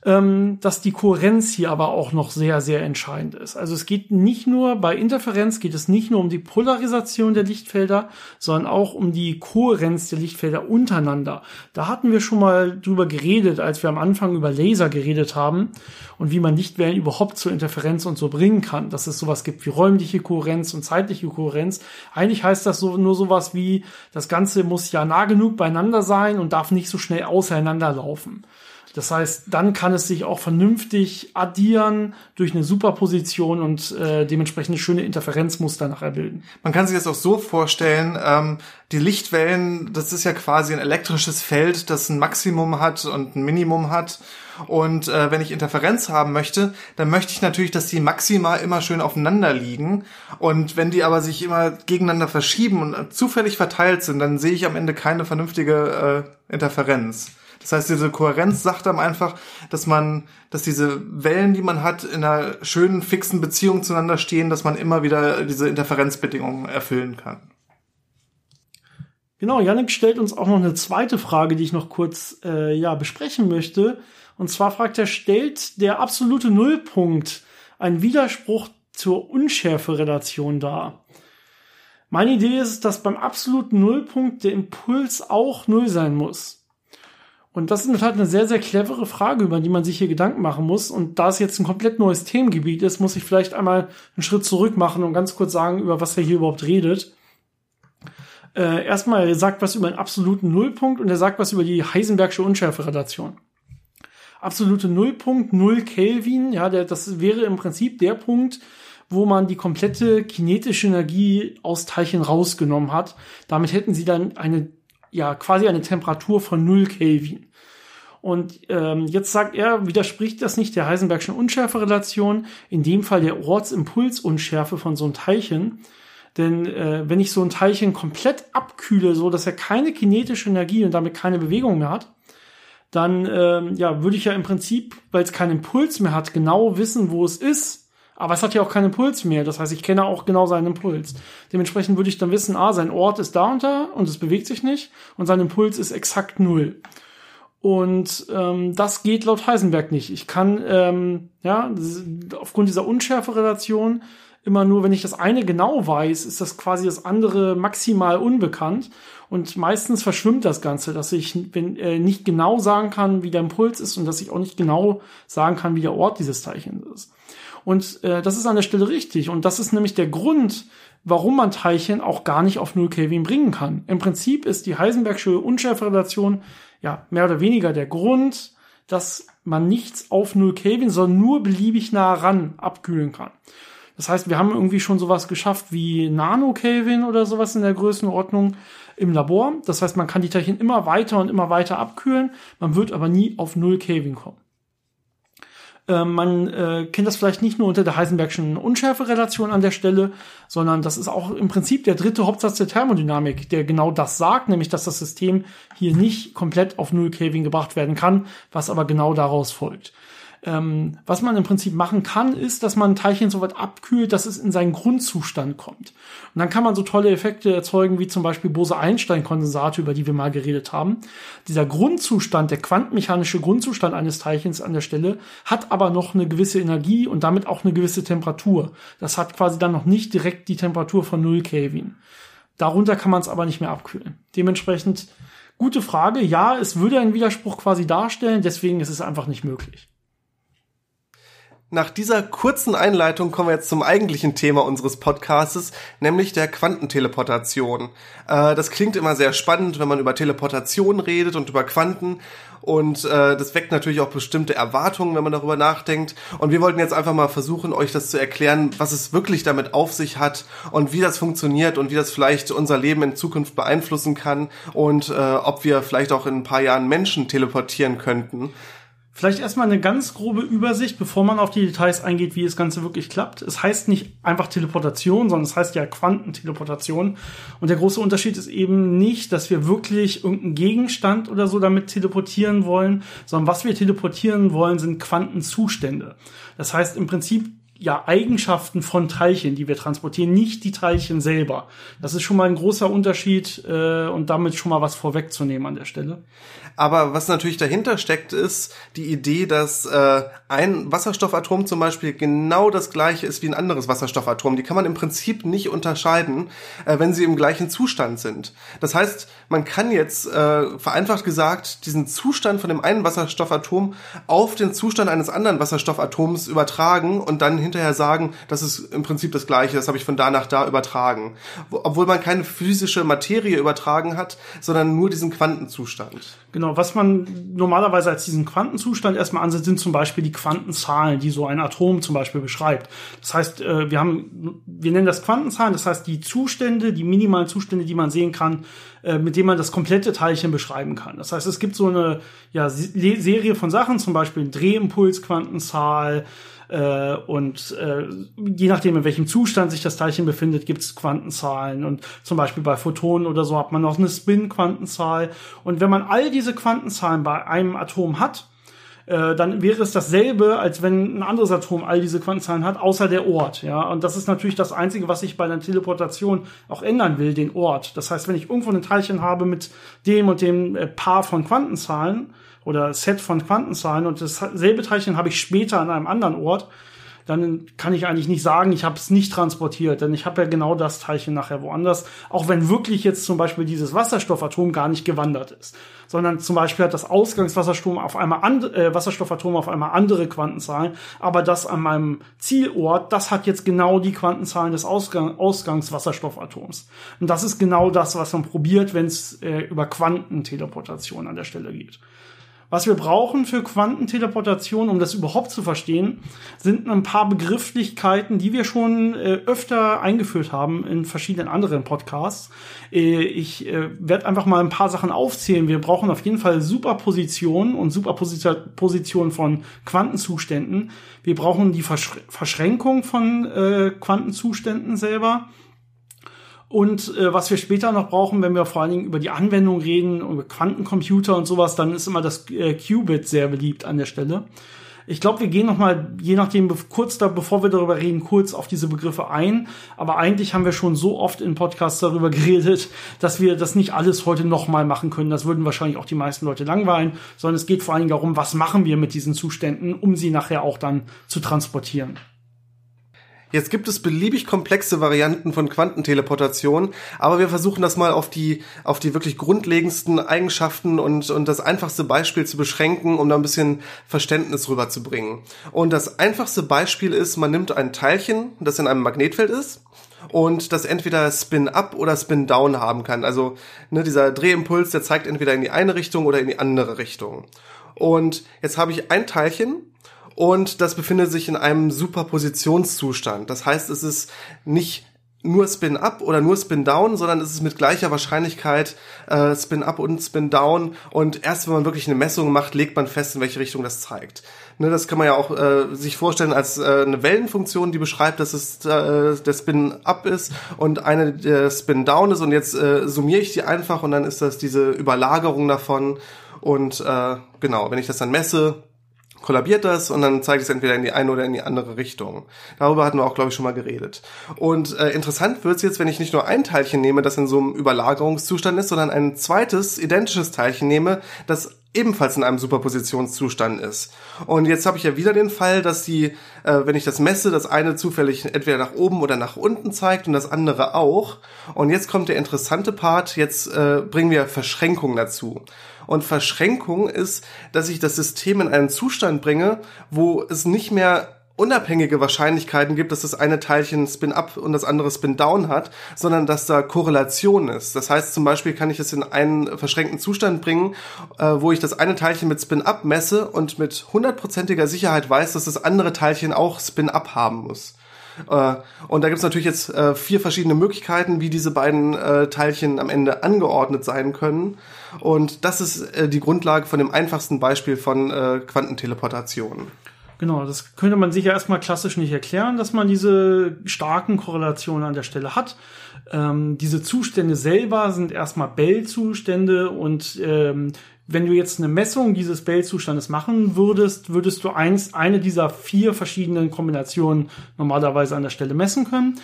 ähm, dass die Kohärenz hier aber auch noch sehr, sehr entscheidend ist. Also es geht nicht nur bei Interferenz, geht es nicht nur um die Polarisation der Lichtfelder, sondern auch um die Kohärenz der Lichtfelder untereinander. Da hatten wir schon mal drüber geredet, als wir am Anfang über Laser geredet haben und wie man Lichtwellen überhaupt zur Interferenz und so bringen kann, dass es sowas gibt wie räumliche Kohärenz und zeitliche Kohärenz. Eigentlich heißt das so, nur sowas wie, das Ganze muss ja nah genug beieinander sein und darf nicht so schnell auseinanderlaufen. Das heißt, dann kann es sich auch vernünftig addieren durch eine Superposition und äh, dementsprechend schöne Interferenzmuster nachher bilden. Man kann sich das auch so vorstellen, ähm, die Lichtwellen, das ist ja quasi ein elektrisches Feld, das ein Maximum hat und ein Minimum hat. Und äh, wenn ich Interferenz haben möchte, dann möchte ich natürlich, dass die Maxima immer schön aufeinander liegen. Und wenn die aber sich immer gegeneinander verschieben und zufällig verteilt sind, dann sehe ich am Ende keine vernünftige äh, Interferenz. Das heißt, diese Kohärenz sagt einem einfach, dass man, dass diese Wellen, die man hat, in einer schönen, fixen Beziehung zueinander stehen, dass man immer wieder diese Interferenzbedingungen erfüllen kann. Genau, Yannick stellt uns auch noch eine zweite Frage, die ich noch kurz äh, ja, besprechen möchte. Und zwar fragt er, stellt der absolute Nullpunkt einen Widerspruch zur Unschärferelation dar? Meine Idee ist, dass beim absoluten Nullpunkt der Impuls auch null sein muss. Und das ist halt eine sehr, sehr clevere Frage, über die man sich hier Gedanken machen muss. Und da es jetzt ein komplett neues Themengebiet ist, muss ich vielleicht einmal einen Schritt zurück machen und ganz kurz sagen, über was er hier überhaupt redet. Äh, erstmal, er sagt was über einen absoluten Nullpunkt und er sagt was über die Heisenbergsche Unschärferelation. Absolute Nullpunkt, null Kelvin, ja, der, das wäre im Prinzip der Punkt, wo man die komplette kinetische Energie aus Teilchen rausgenommen hat. Damit hätten sie dann eine ja quasi eine Temperatur von 0 Kelvin. Und ähm, jetzt sagt er, widerspricht das nicht der Heisenbergschen Unschärferelation, in dem Fall der Ortsimpulsunschärfe von so einem Teilchen. Denn äh, wenn ich so ein Teilchen komplett abkühle, so dass er keine kinetische Energie und damit keine Bewegung mehr hat, dann ähm, ja, würde ich ja im Prinzip, weil es keinen Impuls mehr hat, genau wissen, wo es ist aber es hat ja auch keinen Impuls mehr. Das heißt, ich kenne auch genau seinen Impuls. Dementsprechend würde ich dann wissen, ah, sein Ort ist da und da und es bewegt sich nicht und sein Impuls ist exakt null. Und ähm, das geht laut Heisenberg nicht. Ich kann, ähm, ja, aufgrund dieser Unschärferelation immer nur, wenn ich das eine genau weiß, ist das quasi das andere maximal unbekannt. Und meistens verschwimmt das Ganze, dass ich wenn, äh, nicht genau sagen kann, wie der Impuls ist und dass ich auch nicht genau sagen kann, wie der Ort dieses Teilchens ist. Und äh, das ist an der Stelle richtig. Und das ist nämlich der Grund, warum man Teilchen auch gar nicht auf 0 Kelvin bringen kann. Im Prinzip ist die Heisenbergsche Unschärferelation ja mehr oder weniger der Grund, dass man nichts auf 0 Kelvin, sondern nur beliebig nah ran abkühlen kann. Das heißt, wir haben irgendwie schon sowas geschafft wie Nano-Kelvin oder sowas in der Größenordnung im Labor. Das heißt, man kann die Teilchen immer weiter und immer weiter abkühlen. Man wird aber nie auf 0 Kelvin kommen. Äh, man äh, kennt das vielleicht nicht nur unter der Heisenbergschen Unschärferelation an der Stelle, sondern das ist auch im Prinzip der dritte Hauptsatz der Thermodynamik, der genau das sagt, nämlich dass das System hier nicht komplett auf Null Kelvin gebracht werden kann, was aber genau daraus folgt. Ähm, was man im Prinzip machen kann, ist, dass man ein Teilchen so weit abkühlt, dass es in seinen Grundzustand kommt. Und dann kann man so tolle Effekte erzeugen, wie zum Beispiel Bose-Einstein-Kondensate, über die wir mal geredet haben. Dieser Grundzustand, der quantenmechanische Grundzustand eines Teilchens an der Stelle, hat aber noch eine gewisse Energie und damit auch eine gewisse Temperatur. Das hat quasi dann noch nicht direkt die Temperatur von 0 Kelvin. Darunter kann man es aber nicht mehr abkühlen. Dementsprechend gute Frage. Ja, es würde einen Widerspruch quasi darstellen, deswegen ist es einfach nicht möglich. Nach dieser kurzen Einleitung kommen wir jetzt zum eigentlichen Thema unseres Podcastes, nämlich der Quantenteleportation. Äh, das klingt immer sehr spannend, wenn man über Teleportation redet und über Quanten. Und äh, das weckt natürlich auch bestimmte Erwartungen, wenn man darüber nachdenkt. Und wir wollten jetzt einfach mal versuchen, euch das zu erklären, was es wirklich damit auf sich hat und wie das funktioniert und wie das vielleicht unser Leben in Zukunft beeinflussen kann und äh, ob wir vielleicht auch in ein paar Jahren Menschen teleportieren könnten. Vielleicht erstmal eine ganz grobe Übersicht, bevor man auf die Details eingeht, wie das Ganze wirklich klappt. Es heißt nicht einfach Teleportation, sondern es heißt ja Quantenteleportation. Und der große Unterschied ist eben nicht, dass wir wirklich irgendeinen Gegenstand oder so damit teleportieren wollen, sondern was wir teleportieren wollen, sind Quantenzustände. Das heißt im Prinzip ja, Eigenschaften von Teilchen, die wir transportieren, nicht die Teilchen selber. Das ist schon mal ein großer Unterschied äh, und damit schon mal was vorwegzunehmen an der Stelle. Aber was natürlich dahinter steckt, ist die Idee, dass äh, ein Wasserstoffatom zum Beispiel genau das gleiche ist wie ein anderes Wasserstoffatom. Die kann man im Prinzip nicht unterscheiden, äh, wenn sie im gleichen Zustand sind. Das heißt, man kann jetzt äh, vereinfacht gesagt diesen Zustand von dem einen Wasserstoffatom auf den Zustand eines anderen Wasserstoffatoms übertragen und dann hinterher sagen, das ist im Prinzip das gleiche, das habe ich von da nach da übertragen. Obwohl man keine physische Materie übertragen hat, sondern nur diesen Quantenzustand. Genau, was man normalerweise als diesen Quantenzustand erstmal ansieht, sind zum Beispiel die Quantenzahlen, die so ein Atom zum Beispiel beschreibt. Das heißt, äh, wir haben, wir nennen das Quantenzahlen, das heißt die Zustände, die minimalen Zustände, die man sehen kann, äh, mit denen man das komplette Teilchen beschreiben kann. Das heißt, es gibt so eine ja, Serie von Sachen, zum Beispiel Drehimpulsquantenzahl, äh, und äh, je nachdem, in welchem Zustand sich das Teilchen befindet, gibt es Quantenzahlen. Und zum Beispiel bei Photonen oder so hat man noch eine Spin-Quantenzahl. Und wenn man all diese Quantenzahlen bei einem Atom hat, äh, dann wäre es dasselbe, als wenn ein anderes Atom all diese Quantenzahlen hat, außer der Ort. Ja, und das ist natürlich das Einzige, was ich bei der Teleportation auch ändern will, den Ort. Das heißt, wenn ich irgendwo ein Teilchen habe mit dem und dem äh, Paar von Quantenzahlen, oder Set von Quantenzahlen und dasselbe Teilchen habe ich später an einem anderen Ort, dann kann ich eigentlich nicht sagen, ich habe es nicht transportiert, denn ich habe ja genau das Teilchen nachher woanders, auch wenn wirklich jetzt zum Beispiel dieses Wasserstoffatom gar nicht gewandert ist, sondern zum Beispiel hat das Ausgangswasserstoffatom auf einmal and, äh, Wasserstoffatom auf einmal andere Quantenzahlen, aber das an meinem Zielort, das hat jetzt genau die Quantenzahlen des Ausgang, Ausgangswasserstoffatoms. Und das ist genau das, was man probiert, wenn es äh, über Quantenteleportation an der Stelle geht. Was wir brauchen für Quantenteleportation, um das überhaupt zu verstehen, sind ein paar Begrifflichkeiten, die wir schon äh, öfter eingeführt haben in verschiedenen anderen Podcasts. Äh, ich äh, werde einfach mal ein paar Sachen aufzählen. Wir brauchen auf jeden Fall Superposition und Superposition von Quantenzuständen. Wir brauchen die Versch Verschränkung von äh, Quantenzuständen selber. Und äh, was wir später noch brauchen, wenn wir vor allen Dingen über die Anwendung reden, über Quantencomputer und sowas, dann ist immer das äh, Qubit sehr beliebt an der Stelle. Ich glaube, wir gehen noch mal, je nachdem, kurz da, bevor wir darüber reden, kurz auf diese Begriffe ein. Aber eigentlich haben wir schon so oft in Podcasts darüber [LAUGHS] geredet, dass wir das nicht alles heute noch mal machen können. Das würden wahrscheinlich auch die meisten Leute langweilen, sondern es geht vor allen Dingen darum, was machen wir mit diesen Zuständen, um sie nachher auch dann zu transportieren. Jetzt gibt es beliebig komplexe Varianten von Quantenteleportation, aber wir versuchen das mal auf die, auf die wirklich grundlegendsten Eigenschaften und, und das einfachste Beispiel zu beschränken, um da ein bisschen Verständnis rüberzubringen. Und das einfachste Beispiel ist, man nimmt ein Teilchen, das in einem Magnetfeld ist, und das entweder Spin-up oder Spin-down haben kann. Also ne, dieser Drehimpuls, der zeigt entweder in die eine Richtung oder in die andere Richtung. Und jetzt habe ich ein Teilchen, und das befindet sich in einem Superpositionszustand. Das heißt, es ist nicht nur Spin Up oder nur Spin Down, sondern es ist mit gleicher Wahrscheinlichkeit äh, Spin Up und Spin Down und erst wenn man wirklich eine Messung macht, legt man fest, in welche Richtung das zeigt. Ne, das kann man ja auch äh, sich vorstellen als äh, eine Wellenfunktion, die beschreibt, dass es äh, der Spin Up ist und eine der Spin Down ist und jetzt äh, summiere ich die einfach und dann ist das diese Überlagerung davon und äh, genau, wenn ich das dann messe, kollabiert das und dann zeigt es entweder in die eine oder in die andere Richtung. Darüber hatten wir auch, glaube ich, schon mal geredet. Und äh, interessant wird's jetzt, wenn ich nicht nur ein Teilchen nehme, das in so einem Überlagerungszustand ist, sondern ein zweites, identisches Teilchen nehme, das ebenfalls in einem Superpositionszustand ist. Und jetzt habe ich ja wieder den Fall, dass die, äh, wenn ich das messe, das eine zufällig entweder nach oben oder nach unten zeigt und das andere auch. Und jetzt kommt der interessante Part, jetzt äh, bringen wir Verschränkung dazu. Und Verschränkung ist, dass ich das System in einen Zustand bringe, wo es nicht mehr unabhängige Wahrscheinlichkeiten gibt, dass das eine Teilchen Spin-up und das andere Spin-down hat, sondern dass da Korrelation ist. Das heißt zum Beispiel kann ich es in einen verschränkten Zustand bringen, äh, wo ich das eine Teilchen mit Spin-up messe und mit hundertprozentiger Sicherheit weiß, dass das andere Teilchen auch Spin-up haben muss. Äh, und da gibt es natürlich jetzt äh, vier verschiedene Möglichkeiten, wie diese beiden äh, Teilchen am Ende angeordnet sein können. Und das ist die Grundlage von dem einfachsten Beispiel von Quantenteleportation. Genau, das könnte man sich ja erstmal klassisch nicht erklären, dass man diese starken Korrelationen an der Stelle hat. Ähm, diese Zustände selber sind erstmal Bell-Zustände und ähm, wenn du jetzt eine Messung dieses Bell-Zustandes machen würdest, würdest du eins, eine dieser vier verschiedenen Kombinationen normalerweise an der Stelle messen können.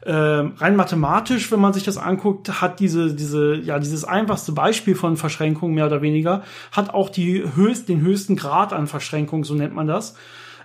Äh, rein mathematisch, wenn man sich das anguckt, hat diese, diese, ja, dieses einfachste Beispiel von Verschränkung mehr oder weniger, hat auch die höchst, den höchsten Grad an Verschränkung, so nennt man das.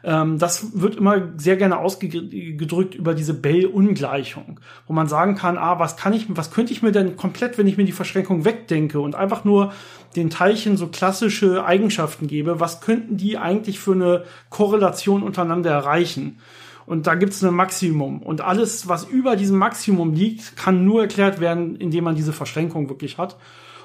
Ähm, das wird immer sehr gerne ausgedrückt über diese Bell-Ungleichung, wo man sagen kann, ah, was kann ich, was könnte ich mir denn komplett, wenn ich mir die Verschränkung wegdenke und einfach nur den Teilchen so klassische Eigenschaften gebe, was könnten die eigentlich für eine Korrelation untereinander erreichen? Und da gibt es ein Maximum. Und alles, was über diesem Maximum liegt, kann nur erklärt werden, indem man diese Verschränkung wirklich hat.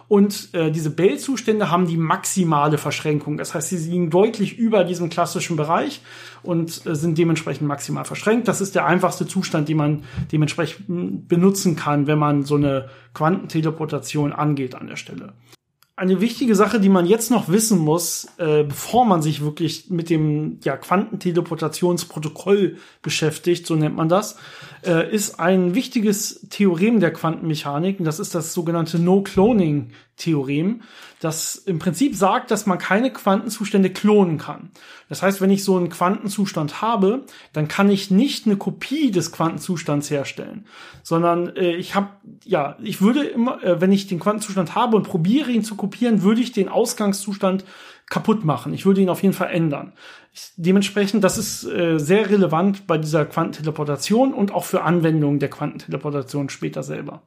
Und äh, diese Bell-Zustände haben die maximale Verschränkung. Das heißt, sie liegen deutlich über diesem klassischen Bereich und äh, sind dementsprechend maximal verschränkt. Das ist der einfachste Zustand, den man dementsprechend benutzen kann, wenn man so eine Quantenteleportation angeht an der Stelle eine wichtige Sache, die man jetzt noch wissen muss, äh, bevor man sich wirklich mit dem ja, Quantenteleportationsprotokoll beschäftigt, so nennt man das, äh, ist ein wichtiges Theorem der Quantenmechanik. Und das ist das sogenannte No-Cloning-Theorem, das im Prinzip sagt, dass man keine Quantenzustände klonen kann. Das heißt, wenn ich so einen Quantenzustand habe, dann kann ich nicht eine Kopie des Quantenzustands herstellen, sondern äh, ich habe, ja, ich würde immer, äh, wenn ich den Quantenzustand habe und probiere ihn zu kopieren, würde ich den Ausgangszustand kaputt machen. Ich würde ihn auf jeden Fall ändern. Dementsprechend, das ist äh, sehr relevant bei dieser Quantenteleportation und auch für Anwendungen der Quantenteleportation später selber.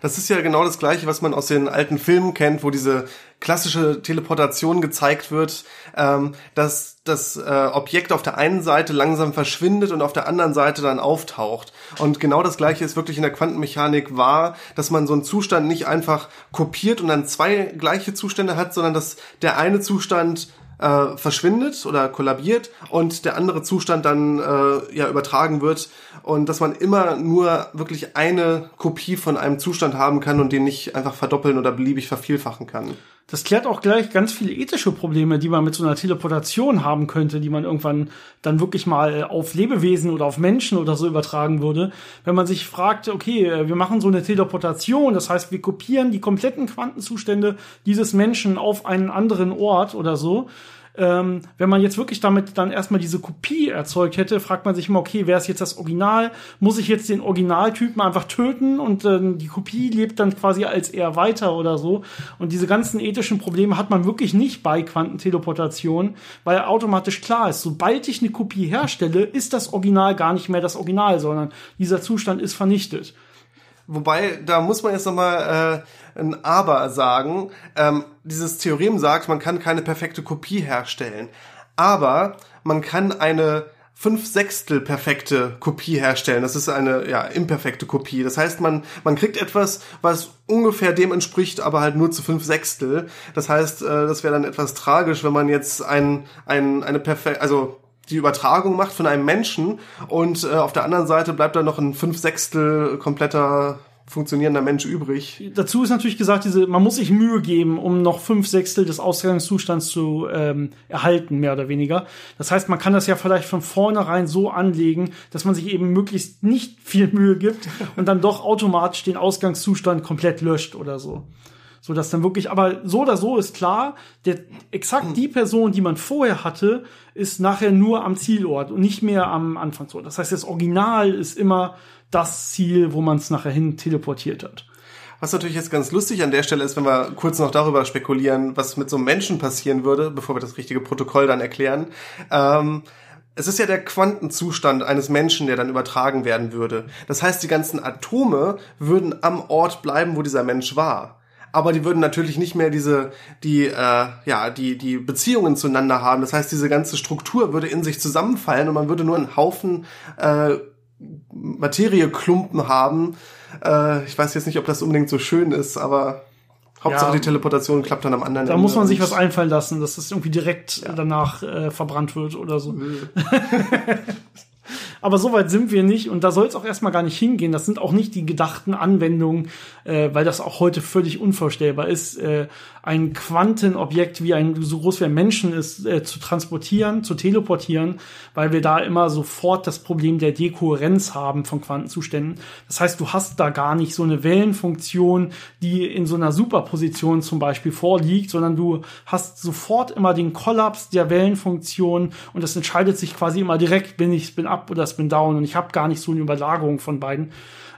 Das ist ja genau das Gleiche, was man aus den alten Filmen kennt, wo diese klassische Teleportation gezeigt wird, ähm, dass das äh, Objekt auf der einen Seite langsam verschwindet und auf der anderen Seite dann auftaucht. Und genau das Gleiche ist wirklich in der Quantenmechanik wahr, dass man so einen Zustand nicht einfach kopiert und dann zwei gleiche Zustände hat, sondern dass der eine Zustand äh, verschwindet oder kollabiert und der andere Zustand dann äh, ja übertragen wird und dass man immer nur wirklich eine Kopie von einem Zustand haben kann und den nicht einfach verdoppeln oder beliebig vervielfachen kann. Das klärt auch gleich ganz viele ethische Probleme, die man mit so einer Teleportation haben könnte, die man irgendwann dann wirklich mal auf Lebewesen oder auf Menschen oder so übertragen würde. Wenn man sich fragt, okay, wir machen so eine Teleportation, das heißt, wir kopieren die kompletten Quantenzustände dieses Menschen auf einen anderen Ort oder so ähm, wenn man jetzt wirklich damit dann erstmal diese Kopie erzeugt hätte, fragt man sich immer, okay, wer ist jetzt das Original? Muss ich jetzt den Originaltypen einfach töten und äh, die Kopie lebt dann quasi als er weiter oder so? Und diese ganzen ethischen Probleme hat man wirklich nicht bei Quantenteleportation, weil automatisch klar ist, sobald ich eine Kopie herstelle, ist das Original gar nicht mehr das Original, sondern dieser Zustand ist vernichtet. Wobei, da muss man jetzt nochmal äh, ein Aber sagen. Ähm, dieses Theorem sagt, man kann keine perfekte Kopie herstellen. Aber man kann eine fünf Sechstel perfekte Kopie herstellen. Das ist eine ja imperfekte Kopie. Das heißt, man man kriegt etwas, was ungefähr dem entspricht, aber halt nur zu fünf Sechstel. Das heißt, äh, das wäre dann etwas tragisch, wenn man jetzt ein ein eine perfekt also die Übertragung macht von einem Menschen und äh, auf der anderen Seite bleibt dann noch ein fünf Sechstel kompletter funktionierender Mensch übrig. Dazu ist natürlich gesagt, diese, man muss sich Mühe geben, um noch fünf Sechstel des Ausgangszustands zu ähm, erhalten, mehr oder weniger. Das heißt, man kann das ja vielleicht von vornherein so anlegen, dass man sich eben möglichst nicht viel Mühe gibt und dann doch automatisch den Ausgangszustand komplett löscht oder so so dass dann wirklich, aber so oder so ist klar, der exakt die Person, die man vorher hatte, ist nachher nur am Zielort und nicht mehr am Anfangsort. Das heißt, das Original ist immer das Ziel, wo man es nachher hin teleportiert hat. Was natürlich jetzt ganz lustig an der Stelle ist, wenn wir kurz noch darüber spekulieren, was mit so einem Menschen passieren würde, bevor wir das richtige Protokoll dann erklären. Ähm, es ist ja der Quantenzustand eines Menschen, der dann übertragen werden würde. Das heißt, die ganzen Atome würden am Ort bleiben, wo dieser Mensch war aber die würden natürlich nicht mehr diese die äh, ja die die Beziehungen zueinander haben. Das heißt, diese ganze Struktur würde in sich zusammenfallen und man würde nur einen Haufen äh, Materieklumpen haben. Äh, ich weiß jetzt nicht, ob das unbedingt so schön ist, aber Hauptsache ja, die Teleportation klappt dann am anderen Da Ende muss man sich was einfallen lassen, dass das irgendwie direkt ja. danach äh, verbrannt wird oder so. [LAUGHS] Aber so weit sind wir nicht und da soll es auch erstmal gar nicht hingehen. Das sind auch nicht die gedachten Anwendungen, äh, weil das auch heute völlig unvorstellbar ist. Äh, ein Quantenobjekt wie ein so groß wie ein Menschen ist äh, zu transportieren, zu teleportieren, weil wir da immer sofort das Problem der Dekohärenz haben von Quantenzuständen. Das heißt, du hast da gar nicht so eine Wellenfunktion, die in so einer Superposition zum Beispiel vorliegt, sondern du hast sofort immer den Kollaps der Wellenfunktion und das entscheidet sich quasi immer direkt, bin ich Spin up oder Spin down und ich habe gar nicht so eine Überlagerung von beiden.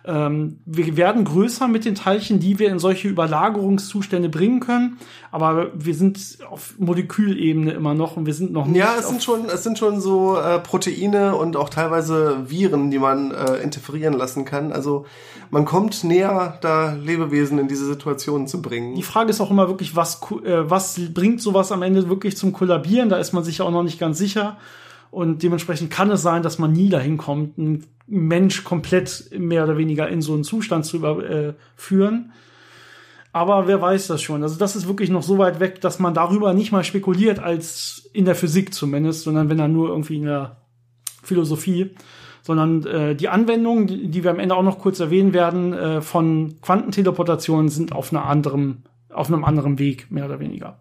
Ähm, wir werden größer mit den Teilchen, die wir in solche Überlagerungszustände bringen können, aber wir sind auf Molekülebene immer noch und wir sind noch nicht. Ja, es sind schon, es sind schon so äh, Proteine und auch teilweise Viren, die man äh, interferieren lassen kann. Also man kommt näher, da Lebewesen in diese Situation zu bringen. Die Frage ist auch immer wirklich, was, äh, was bringt sowas am Ende wirklich zum Kollabieren? Da ist man sich auch noch nicht ganz sicher. Und dementsprechend kann es sein, dass man nie dahin kommt, einen Mensch komplett mehr oder weniger in so einen Zustand zu überführen. Aber wer weiß das schon? Also das ist wirklich noch so weit weg, dass man darüber nicht mal spekuliert, als in der Physik zumindest, sondern wenn dann nur irgendwie in der Philosophie. Sondern äh, die Anwendungen, die, die wir am Ende auch noch kurz erwähnen werden, äh, von Quantenteleportationen sind auf einer anderen, auf einem anderen Weg, mehr oder weniger.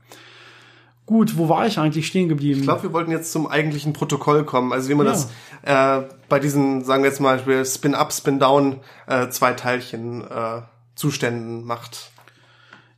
Gut, wo war ich eigentlich stehen geblieben? Ich glaube, wir wollten jetzt zum eigentlichen Protokoll kommen. Also wie man ja. das äh, bei diesen, sagen wir jetzt mal Spin-Up, Spin-Down äh, zwei Teilchen äh, Zuständen macht.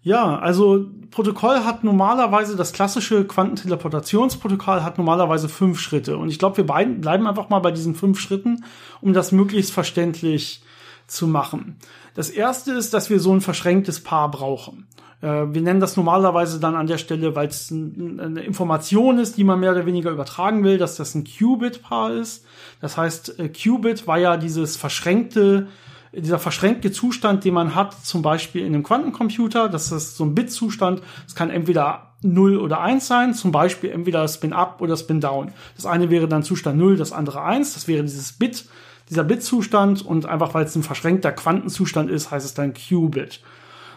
Ja, also Protokoll hat normalerweise, das klassische Quantenteleportationsprotokoll hat normalerweise fünf Schritte. Und ich glaube, wir beiden bleiben einfach mal bei diesen fünf Schritten, um das möglichst verständlich zu machen. Das erste ist, dass wir so ein verschränktes Paar brauchen. Äh, wir nennen das normalerweise dann an der Stelle, weil es eine Information ist, die man mehr oder weniger übertragen will, dass das ein Qubit-Paar ist. Das heißt, äh, Qubit war ja dieses verschränkte, dieser verschränkte Zustand, den man hat, zum Beispiel in einem Quantencomputer. Das ist so ein Bit-Zustand. Es kann entweder 0 oder 1 sein, zum Beispiel entweder Spin-Up oder Spin-Down. Das eine wäre dann Zustand 0, das andere 1. Das wäre dieses Bit, dieser Bit-Zustand und einfach weil es ein verschränkter Quantenzustand ist, heißt es dann Qubit.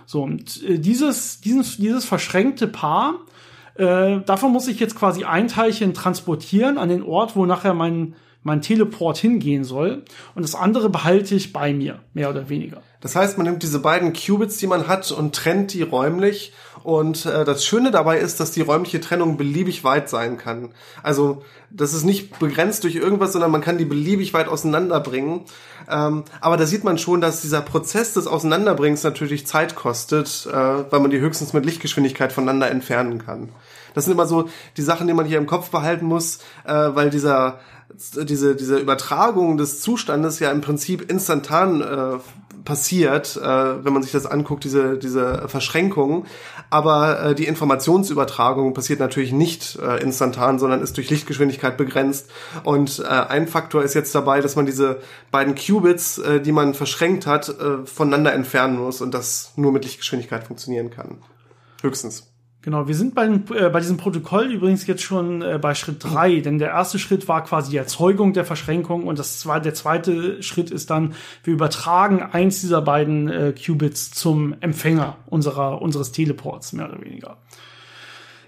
So, und äh, dieses, dieses, dieses verschränkte Paar, äh, davon muss ich jetzt quasi ein Teilchen transportieren an den Ort, wo nachher mein, mein Teleport hingehen soll. Und das andere behalte ich bei mir, mehr oder weniger. Das heißt, man nimmt diese beiden Qubits, die man hat, und trennt die räumlich. Und äh, das Schöne dabei ist, dass die räumliche Trennung beliebig weit sein kann. Also das ist nicht begrenzt durch irgendwas, sondern man kann die beliebig weit auseinanderbringen. Ähm, aber da sieht man schon, dass dieser Prozess des Auseinanderbringens natürlich Zeit kostet, äh, weil man die höchstens mit Lichtgeschwindigkeit voneinander entfernen kann. Das sind immer so die Sachen, die man hier im Kopf behalten muss, äh, weil dieser diese diese Übertragung des Zustandes ja im Prinzip instantan äh, passiert, äh, wenn man sich das anguckt, diese, diese Verschränkung. Aber äh, die Informationsübertragung passiert natürlich nicht äh, instantan, sondern ist durch Lichtgeschwindigkeit begrenzt. Und äh, ein Faktor ist jetzt dabei, dass man diese beiden Qubits, äh, die man verschränkt hat, äh, voneinander entfernen muss und das nur mit Lichtgeschwindigkeit funktionieren kann. Höchstens. Genau, wir sind bei, äh, bei diesem Protokoll übrigens jetzt schon äh, bei Schritt drei, denn der erste Schritt war quasi die Erzeugung der Verschränkung und das war, der zweite Schritt ist dann, wir übertragen eins dieser beiden äh, Qubits zum Empfänger unserer, unseres Teleports, mehr oder weniger.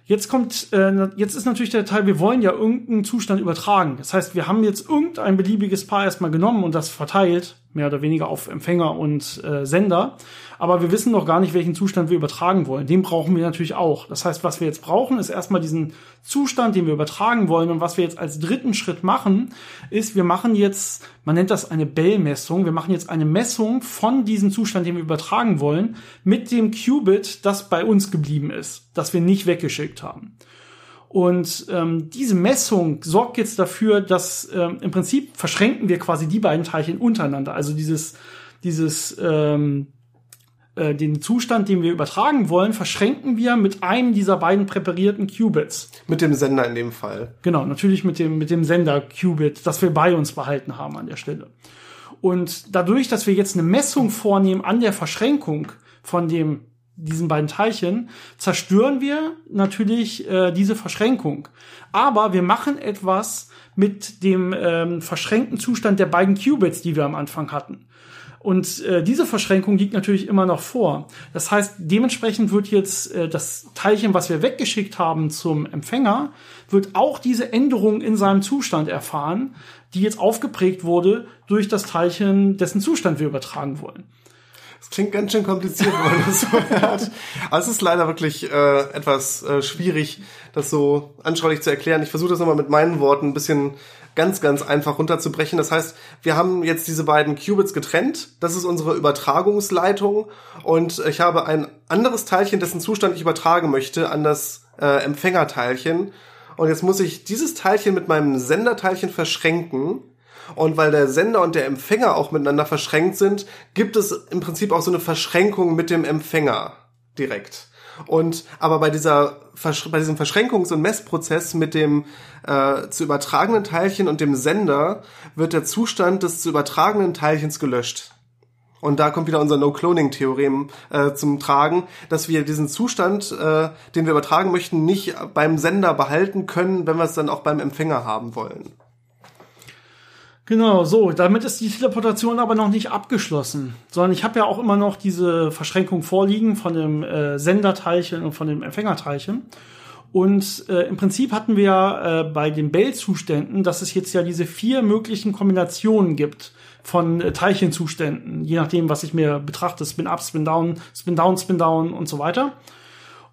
Jetzt kommt, äh, jetzt ist natürlich der Teil, wir wollen ja irgendeinen Zustand übertragen. Das heißt, wir haben jetzt irgendein beliebiges Paar erstmal genommen und das verteilt, mehr oder weniger auf Empfänger und äh, Sender aber wir wissen noch gar nicht, welchen Zustand wir übertragen wollen. Den brauchen wir natürlich auch. Das heißt, was wir jetzt brauchen, ist erstmal diesen Zustand, den wir übertragen wollen. Und was wir jetzt als dritten Schritt machen, ist, wir machen jetzt, man nennt das eine Bell-Messung, wir machen jetzt eine Messung von diesem Zustand, den wir übertragen wollen, mit dem Qubit, das bei uns geblieben ist, das wir nicht weggeschickt haben. Und ähm, diese Messung sorgt jetzt dafür, dass ähm, im Prinzip verschränken wir quasi die beiden Teilchen untereinander. Also dieses, dieses ähm, äh, den Zustand, den wir übertragen wollen, verschränken wir mit einem dieser beiden präparierten Qubits. Mit dem Sender in dem Fall. Genau, natürlich mit dem, mit dem Sender Qubit, das wir bei uns behalten haben an der Stelle. Und dadurch, dass wir jetzt eine Messung vornehmen an der Verschränkung von dem diesen beiden Teilchen, zerstören wir natürlich äh, diese Verschränkung. Aber wir machen etwas mit dem ähm, verschränkten Zustand der beiden Qubits, die wir am Anfang hatten. Und äh, diese Verschränkung liegt natürlich immer noch vor. Das heißt, dementsprechend wird jetzt äh, das Teilchen, was wir weggeschickt haben zum Empfänger, wird auch diese Änderung in seinem Zustand erfahren, die jetzt aufgeprägt wurde durch das Teilchen, dessen Zustand wir übertragen wollen. Das klingt ganz schön kompliziert, wenn man das so hört. Aber es ist leider wirklich äh, etwas äh, schwierig, das so anschaulich zu erklären. Ich versuche das nochmal mit meinen Worten ein bisschen ganz, ganz einfach runterzubrechen. Das heißt, wir haben jetzt diese beiden Qubits getrennt. Das ist unsere Übertragungsleitung. Und ich habe ein anderes Teilchen, dessen Zustand ich übertragen möchte, an das äh, Empfängerteilchen. Und jetzt muss ich dieses Teilchen mit meinem Senderteilchen verschränken. Und weil der Sender und der Empfänger auch miteinander verschränkt sind, gibt es im Prinzip auch so eine Verschränkung mit dem Empfänger direkt. Und aber bei dieser bei diesem Verschränkungs- und Messprozess mit dem äh, zu übertragenen Teilchen und dem Sender wird der Zustand des zu übertragenen Teilchens gelöscht. Und da kommt wieder unser No-Cloning-Theorem äh, zum Tragen, dass wir diesen Zustand, äh, den wir übertragen möchten, nicht beim Sender behalten können, wenn wir es dann auch beim Empfänger haben wollen. Genau, so, damit ist die Teleportation aber noch nicht abgeschlossen, sondern ich habe ja auch immer noch diese Verschränkung vorliegen von dem äh, Senderteilchen und von dem Empfängerteilchen. Und äh, im Prinzip hatten wir ja äh, bei den Bell-Zuständen, dass es jetzt ja diese vier möglichen Kombinationen gibt von äh, Teilchenzuständen, je nachdem, was ich mir betrachte, Spin-Up, Spin-Down, Spin-Down, Spin-Down und so weiter.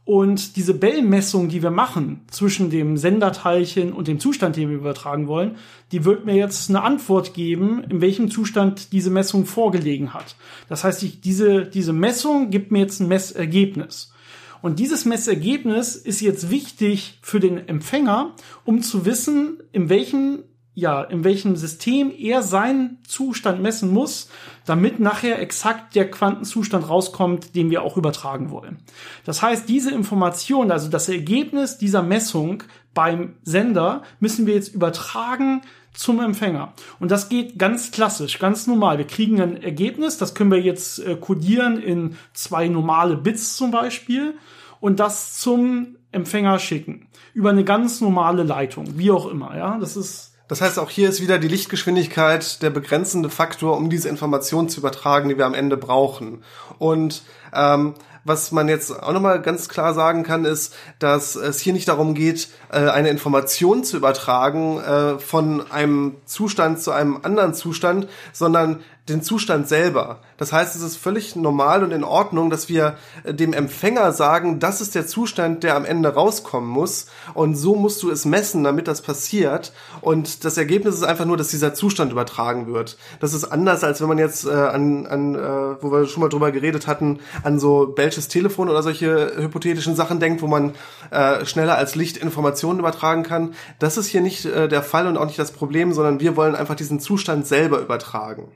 Und diese Bell-Messung, die wir machen zwischen dem Senderteilchen und dem Zustand, den wir übertragen wollen, die wird mir jetzt eine Antwort geben, in welchem Zustand diese Messung vorgelegen hat. Das heißt, ich, diese, diese Messung gibt mir jetzt ein Messergebnis. Und dieses Messergebnis ist jetzt wichtig für den Empfänger, um zu wissen, in welchem ja, in welchem System er seinen Zustand messen muss, damit nachher exakt der Quantenzustand rauskommt, den wir auch übertragen wollen. Das heißt, diese Information, also das Ergebnis dieser Messung beim Sender, müssen wir jetzt übertragen zum Empfänger. Und das geht ganz klassisch, ganz normal. Wir kriegen ein Ergebnis, das können wir jetzt äh, codieren in zwei normale Bits zum Beispiel und das zum Empfänger schicken. Über eine ganz normale Leitung, wie auch immer, ja. Das ist das heißt, auch hier ist wieder die Lichtgeschwindigkeit der begrenzende Faktor, um diese Information zu übertragen, die wir am Ende brauchen. Und ähm, was man jetzt auch nochmal ganz klar sagen kann, ist, dass es hier nicht darum geht, äh, eine Information zu übertragen äh, von einem Zustand zu einem anderen Zustand, sondern den Zustand selber. Das heißt, es ist völlig normal und in Ordnung, dass wir äh, dem Empfänger sagen, das ist der Zustand, der am Ende rauskommen muss. Und so musst du es messen, damit das passiert. Und das Ergebnis ist einfach nur, dass dieser Zustand übertragen wird. Das ist anders, als wenn man jetzt äh, an, an äh, wo wir schon mal drüber geredet hatten, an so Belsches Telefon oder solche hypothetischen Sachen denkt, wo man äh, schneller als Licht Informationen übertragen kann. Das ist hier nicht äh, der Fall und auch nicht das Problem, sondern wir wollen einfach diesen Zustand selber übertragen.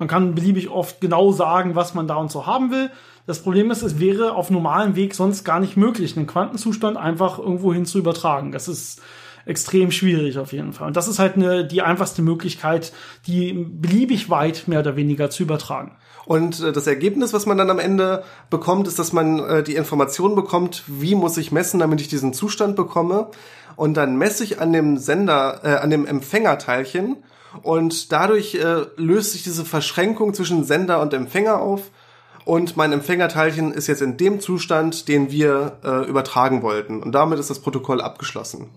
Man kann beliebig oft genau sagen, was man da und so haben will. Das Problem ist, es wäre auf normalem Weg sonst gar nicht möglich, einen Quantenzustand einfach irgendwo hin zu übertragen. Das ist extrem schwierig auf jeden Fall. Und das ist halt eine, die einfachste Möglichkeit, die beliebig weit mehr oder weniger zu übertragen. Und äh, das Ergebnis, was man dann am Ende bekommt, ist, dass man äh, die Information bekommt, wie muss ich messen, damit ich diesen Zustand bekomme. Und dann messe ich an dem Sender, äh, an dem Empfängerteilchen und dadurch äh, löst sich diese Verschränkung zwischen Sender und Empfänger auf. Und mein Empfängerteilchen ist jetzt in dem Zustand, den wir äh, übertragen wollten. Und damit ist das Protokoll abgeschlossen.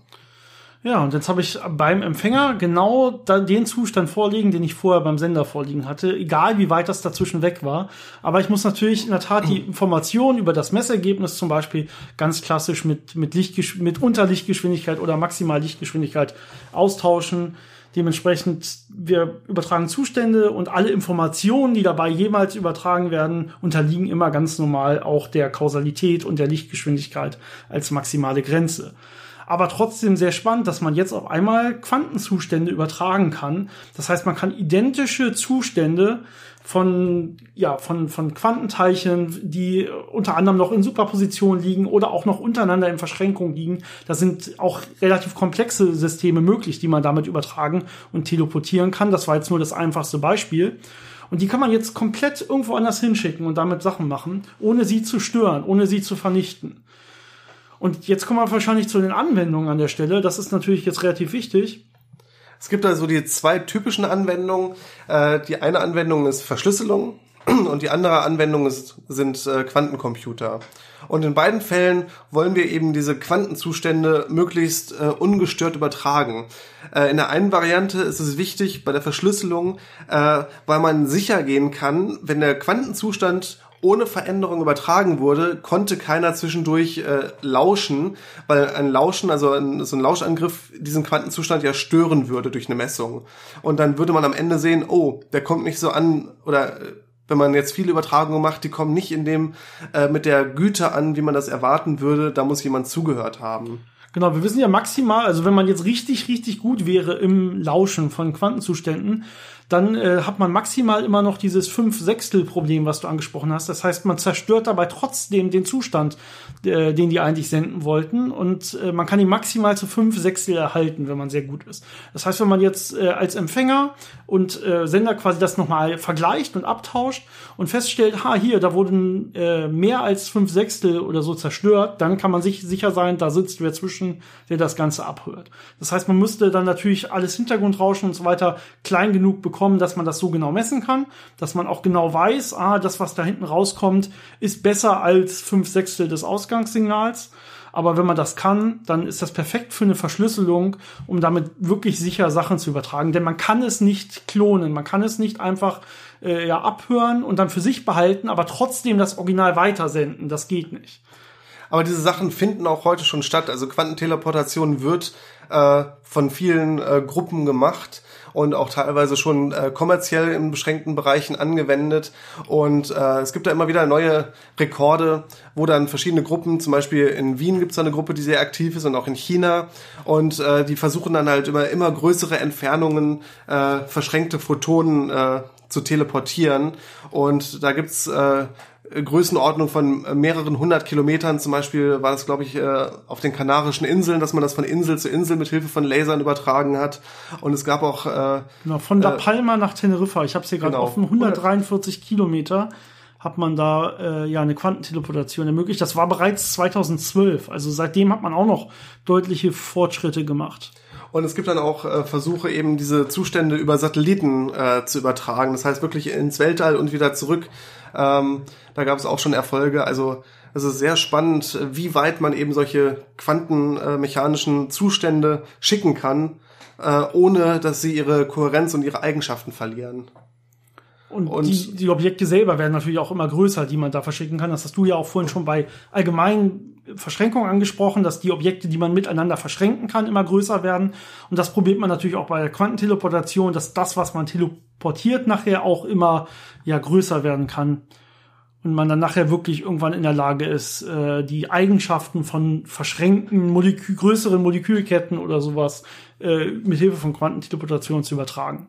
Ja, und jetzt habe ich beim Empfänger genau den Zustand vorliegen, den ich vorher beim Sender vorliegen hatte, egal wie weit das dazwischen weg war. Aber ich muss natürlich in der Tat die Information über das Messergebnis zum Beispiel ganz klassisch mit, mit, Lichtgesch mit Unterlichtgeschwindigkeit oder Maximallichtgeschwindigkeit austauschen. Dementsprechend, wir übertragen Zustände und alle Informationen, die dabei jemals übertragen werden, unterliegen immer ganz normal auch der Kausalität und der Lichtgeschwindigkeit als maximale Grenze. Aber trotzdem sehr spannend, dass man jetzt auf einmal Quantenzustände übertragen kann. Das heißt, man kann identische Zustände von, ja, von, von Quantenteilchen, die unter anderem noch in Superposition liegen oder auch noch untereinander in Verschränkung liegen. Da sind auch relativ komplexe Systeme möglich, die man damit übertragen und teleportieren kann. Das war jetzt nur das einfachste Beispiel. Und die kann man jetzt komplett irgendwo anders hinschicken und damit Sachen machen, ohne sie zu stören, ohne sie zu vernichten. Und jetzt kommen wir wahrscheinlich zu den Anwendungen an der Stelle. Das ist natürlich jetzt relativ wichtig. Es gibt also die zwei typischen Anwendungen. Äh, die eine Anwendung ist Verschlüsselung. [CLEARS THROAT] und die andere Anwendung ist, sind äh, Quantencomputer. Und in beiden Fällen wollen wir eben diese Quantenzustände möglichst äh, ungestört übertragen. Äh, in der einen Variante ist es wichtig bei der Verschlüsselung, äh, weil man sicher gehen kann, wenn der Quantenzustand ohne Veränderung übertragen wurde, konnte keiner zwischendurch äh, lauschen, weil ein Lauschen, also ein, so ein Lauschangriff diesen Quantenzustand ja stören würde durch eine Messung. Und dann würde man am Ende sehen, oh, der kommt nicht so an oder äh, wenn man jetzt viele Übertragungen macht, die kommen nicht in dem äh, mit der Güte an, wie man das erwarten würde, da muss jemand zugehört haben. Genau, wir wissen ja maximal, also wenn man jetzt richtig, richtig gut wäre im Lauschen von Quantenzuständen, dann äh, hat man maximal immer noch dieses fünf Sechstel Problem, was du angesprochen hast. Das heißt, man zerstört dabei trotzdem den Zustand, äh, den die eigentlich senden wollten und äh, man kann ihn maximal zu fünf Sechstel erhalten, wenn man sehr gut ist. Das heißt, wenn man jetzt äh, als Empfänger und äh, Sender quasi das nochmal vergleicht und abtauscht und feststellt, ha, hier, da wurden äh, mehr als fünf Sechstel oder so zerstört, dann kann man sich sicher sein, da sitzt wer zwischen, der das Ganze abhört. Das heißt, man müsste dann natürlich alles Hintergrundrauschen und so weiter klein genug bekommen, bekommen, dass man das so genau messen kann, dass man auch genau weiß, ah, das, was da hinten rauskommt, ist besser als fünf Sechstel des Ausgangssignals. Aber wenn man das kann, dann ist das perfekt für eine Verschlüsselung, um damit wirklich sicher Sachen zu übertragen. Denn man kann es nicht klonen, man kann es nicht einfach äh, ja, abhören und dann für sich behalten, aber trotzdem das Original weitersenden. Das geht nicht. Aber diese Sachen finden auch heute schon statt. Also Quantenteleportation wird äh, von vielen äh, Gruppen gemacht und auch teilweise schon äh, kommerziell in beschränkten Bereichen angewendet. Und äh, es gibt da immer wieder neue Rekorde, wo dann verschiedene Gruppen, zum Beispiel in Wien gibt es eine Gruppe, die sehr aktiv ist und auch in China. Und äh, die versuchen dann halt immer, immer größere Entfernungen, äh, verschränkte Photonen äh, zu teleportieren. Und da gibt's äh, Größenordnung von äh, mehreren hundert Kilometern. Zum Beispiel war das, glaube ich, äh, auf den Kanarischen Inseln, dass man das von Insel zu Insel mit Hilfe von Lasern übertragen hat. Und es gab auch äh, genau, von La Palma äh, nach Teneriffa. Ich habe es hier gerade genau, offen. 143 Kilometer hat man da äh, ja eine Quantenteleportation ermöglicht. Das war bereits 2012. Also seitdem hat man auch noch deutliche Fortschritte gemacht. Und es gibt dann auch äh, Versuche, eben diese Zustände über Satelliten äh, zu übertragen. Das heißt wirklich ins Weltall und wieder zurück. Ähm, da gab es auch schon Erfolge. Also es ist sehr spannend, wie weit man eben solche quantenmechanischen Zustände schicken kann, äh, ohne dass sie ihre Kohärenz und ihre Eigenschaften verlieren. Und, und die, die, Objekte selber werden natürlich auch immer größer, die man da verschicken kann. Das hast du ja auch vorhin schon bei allgemeinen Verschränkungen angesprochen, dass die Objekte, die man miteinander verschränken kann, immer größer werden. Und das probiert man natürlich auch bei der Quantenteleportation, dass das, was man teleportiert, nachher auch immer ja größer werden kann und man dann nachher wirklich irgendwann in der Lage ist, äh, die Eigenschaften von verschränkten Molekül größeren Molekülketten oder sowas äh, mit Hilfe von Quantenteleportation zu übertragen.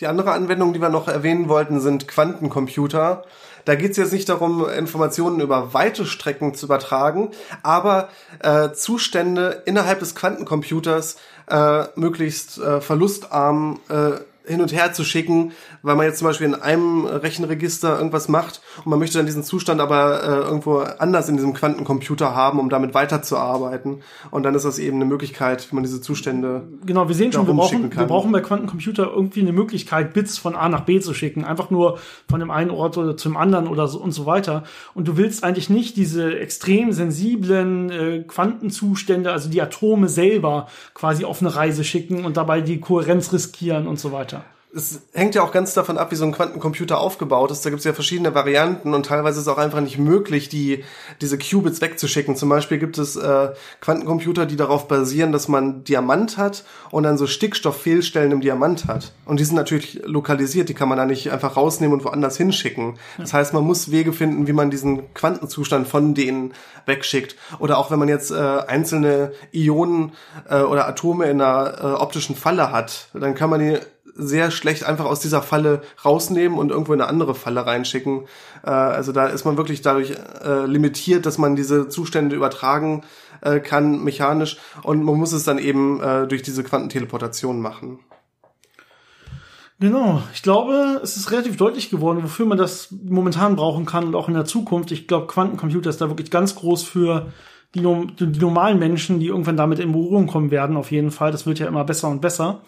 Die andere Anwendung, die wir noch erwähnen wollten, sind Quantencomputer. Da geht es jetzt nicht darum, Informationen über weite Strecken zu übertragen, aber äh, Zustände innerhalb des Quantencomputers äh, möglichst äh, verlustarm äh, hin und her zu schicken, weil man jetzt zum Beispiel in einem Rechenregister irgendwas macht und man möchte dann diesen Zustand aber äh, irgendwo anders in diesem Quantencomputer haben, um damit weiterzuarbeiten. Und dann ist das eben eine Möglichkeit, wie man diese Zustände. Genau, wir sehen schon, wir brauchen, wir brauchen bei Quantencomputer irgendwie eine Möglichkeit, Bits von A nach B zu schicken. Einfach nur von dem einen Ort oder zum anderen oder so und so weiter. Und du willst eigentlich nicht diese extrem sensiblen äh, Quantenzustände, also die Atome selber quasi auf eine Reise schicken und dabei die Kohärenz riskieren und so weiter es hängt ja auch ganz davon ab, wie so ein Quantencomputer aufgebaut ist. Da gibt es ja verschiedene Varianten und teilweise ist es auch einfach nicht möglich, die diese Qubits wegzuschicken. Zum Beispiel gibt es äh, Quantencomputer, die darauf basieren, dass man Diamant hat und dann so Stickstofffehlstellen im Diamant hat. Und die sind natürlich lokalisiert, die kann man da nicht einfach rausnehmen und woanders hinschicken. Das heißt, man muss Wege finden, wie man diesen Quantenzustand von denen wegschickt. Oder auch wenn man jetzt äh, einzelne Ionen äh, oder Atome in einer äh, optischen Falle hat, dann kann man die sehr schlecht einfach aus dieser Falle rausnehmen und irgendwo in eine andere Falle reinschicken. Äh, also da ist man wirklich dadurch äh, limitiert, dass man diese Zustände übertragen äh, kann mechanisch und man muss es dann eben äh, durch diese Quantenteleportation machen. Genau, ich glaube, es ist relativ deutlich geworden, wofür man das momentan brauchen kann und auch in der Zukunft. Ich glaube, Quantencomputer ist da wirklich ganz groß für die, die normalen Menschen, die irgendwann damit in Berührung kommen werden, auf jeden Fall. Das wird ja immer besser und besser.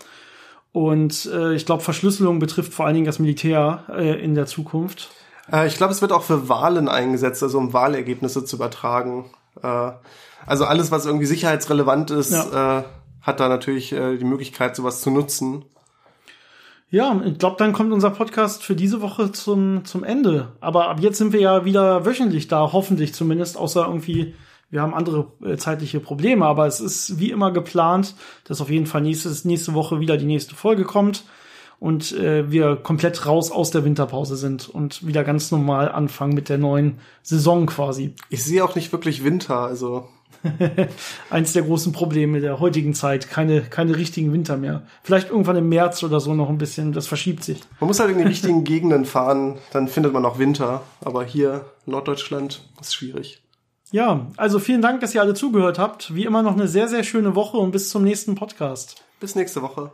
Und äh, ich glaube, Verschlüsselung betrifft vor allen Dingen das Militär äh, in der Zukunft. Äh, ich glaube, es wird auch für Wahlen eingesetzt, also um Wahlergebnisse zu übertragen. Äh, also alles, was irgendwie sicherheitsrelevant ist, ja. äh, hat da natürlich äh, die Möglichkeit, sowas zu nutzen. Ja, ich glaube, dann kommt unser Podcast für diese Woche zum, zum Ende. Aber ab jetzt sind wir ja wieder wöchentlich da, hoffentlich zumindest, außer irgendwie, wir haben andere äh, zeitliche Probleme. Aber es ist wie immer geplant, dass auf jeden Fall nächstes, nächste Woche wieder die nächste Folge kommt und äh, wir komplett raus aus der Winterpause sind und wieder ganz normal anfangen mit der neuen Saison quasi. Ich sehe auch nicht wirklich Winter, also [LAUGHS] Eins der großen Probleme der heutigen Zeit. Keine, keine richtigen Winter mehr. Vielleicht irgendwann im März oder so noch ein bisschen. Das verschiebt sich. Man muss halt in die richtigen [LAUGHS] Gegenden fahren. Dann findet man auch Winter. Aber hier, Norddeutschland, ist schwierig. Ja, also vielen Dank, dass ihr alle zugehört habt. Wie immer noch eine sehr, sehr schöne Woche und bis zum nächsten Podcast. Bis nächste Woche.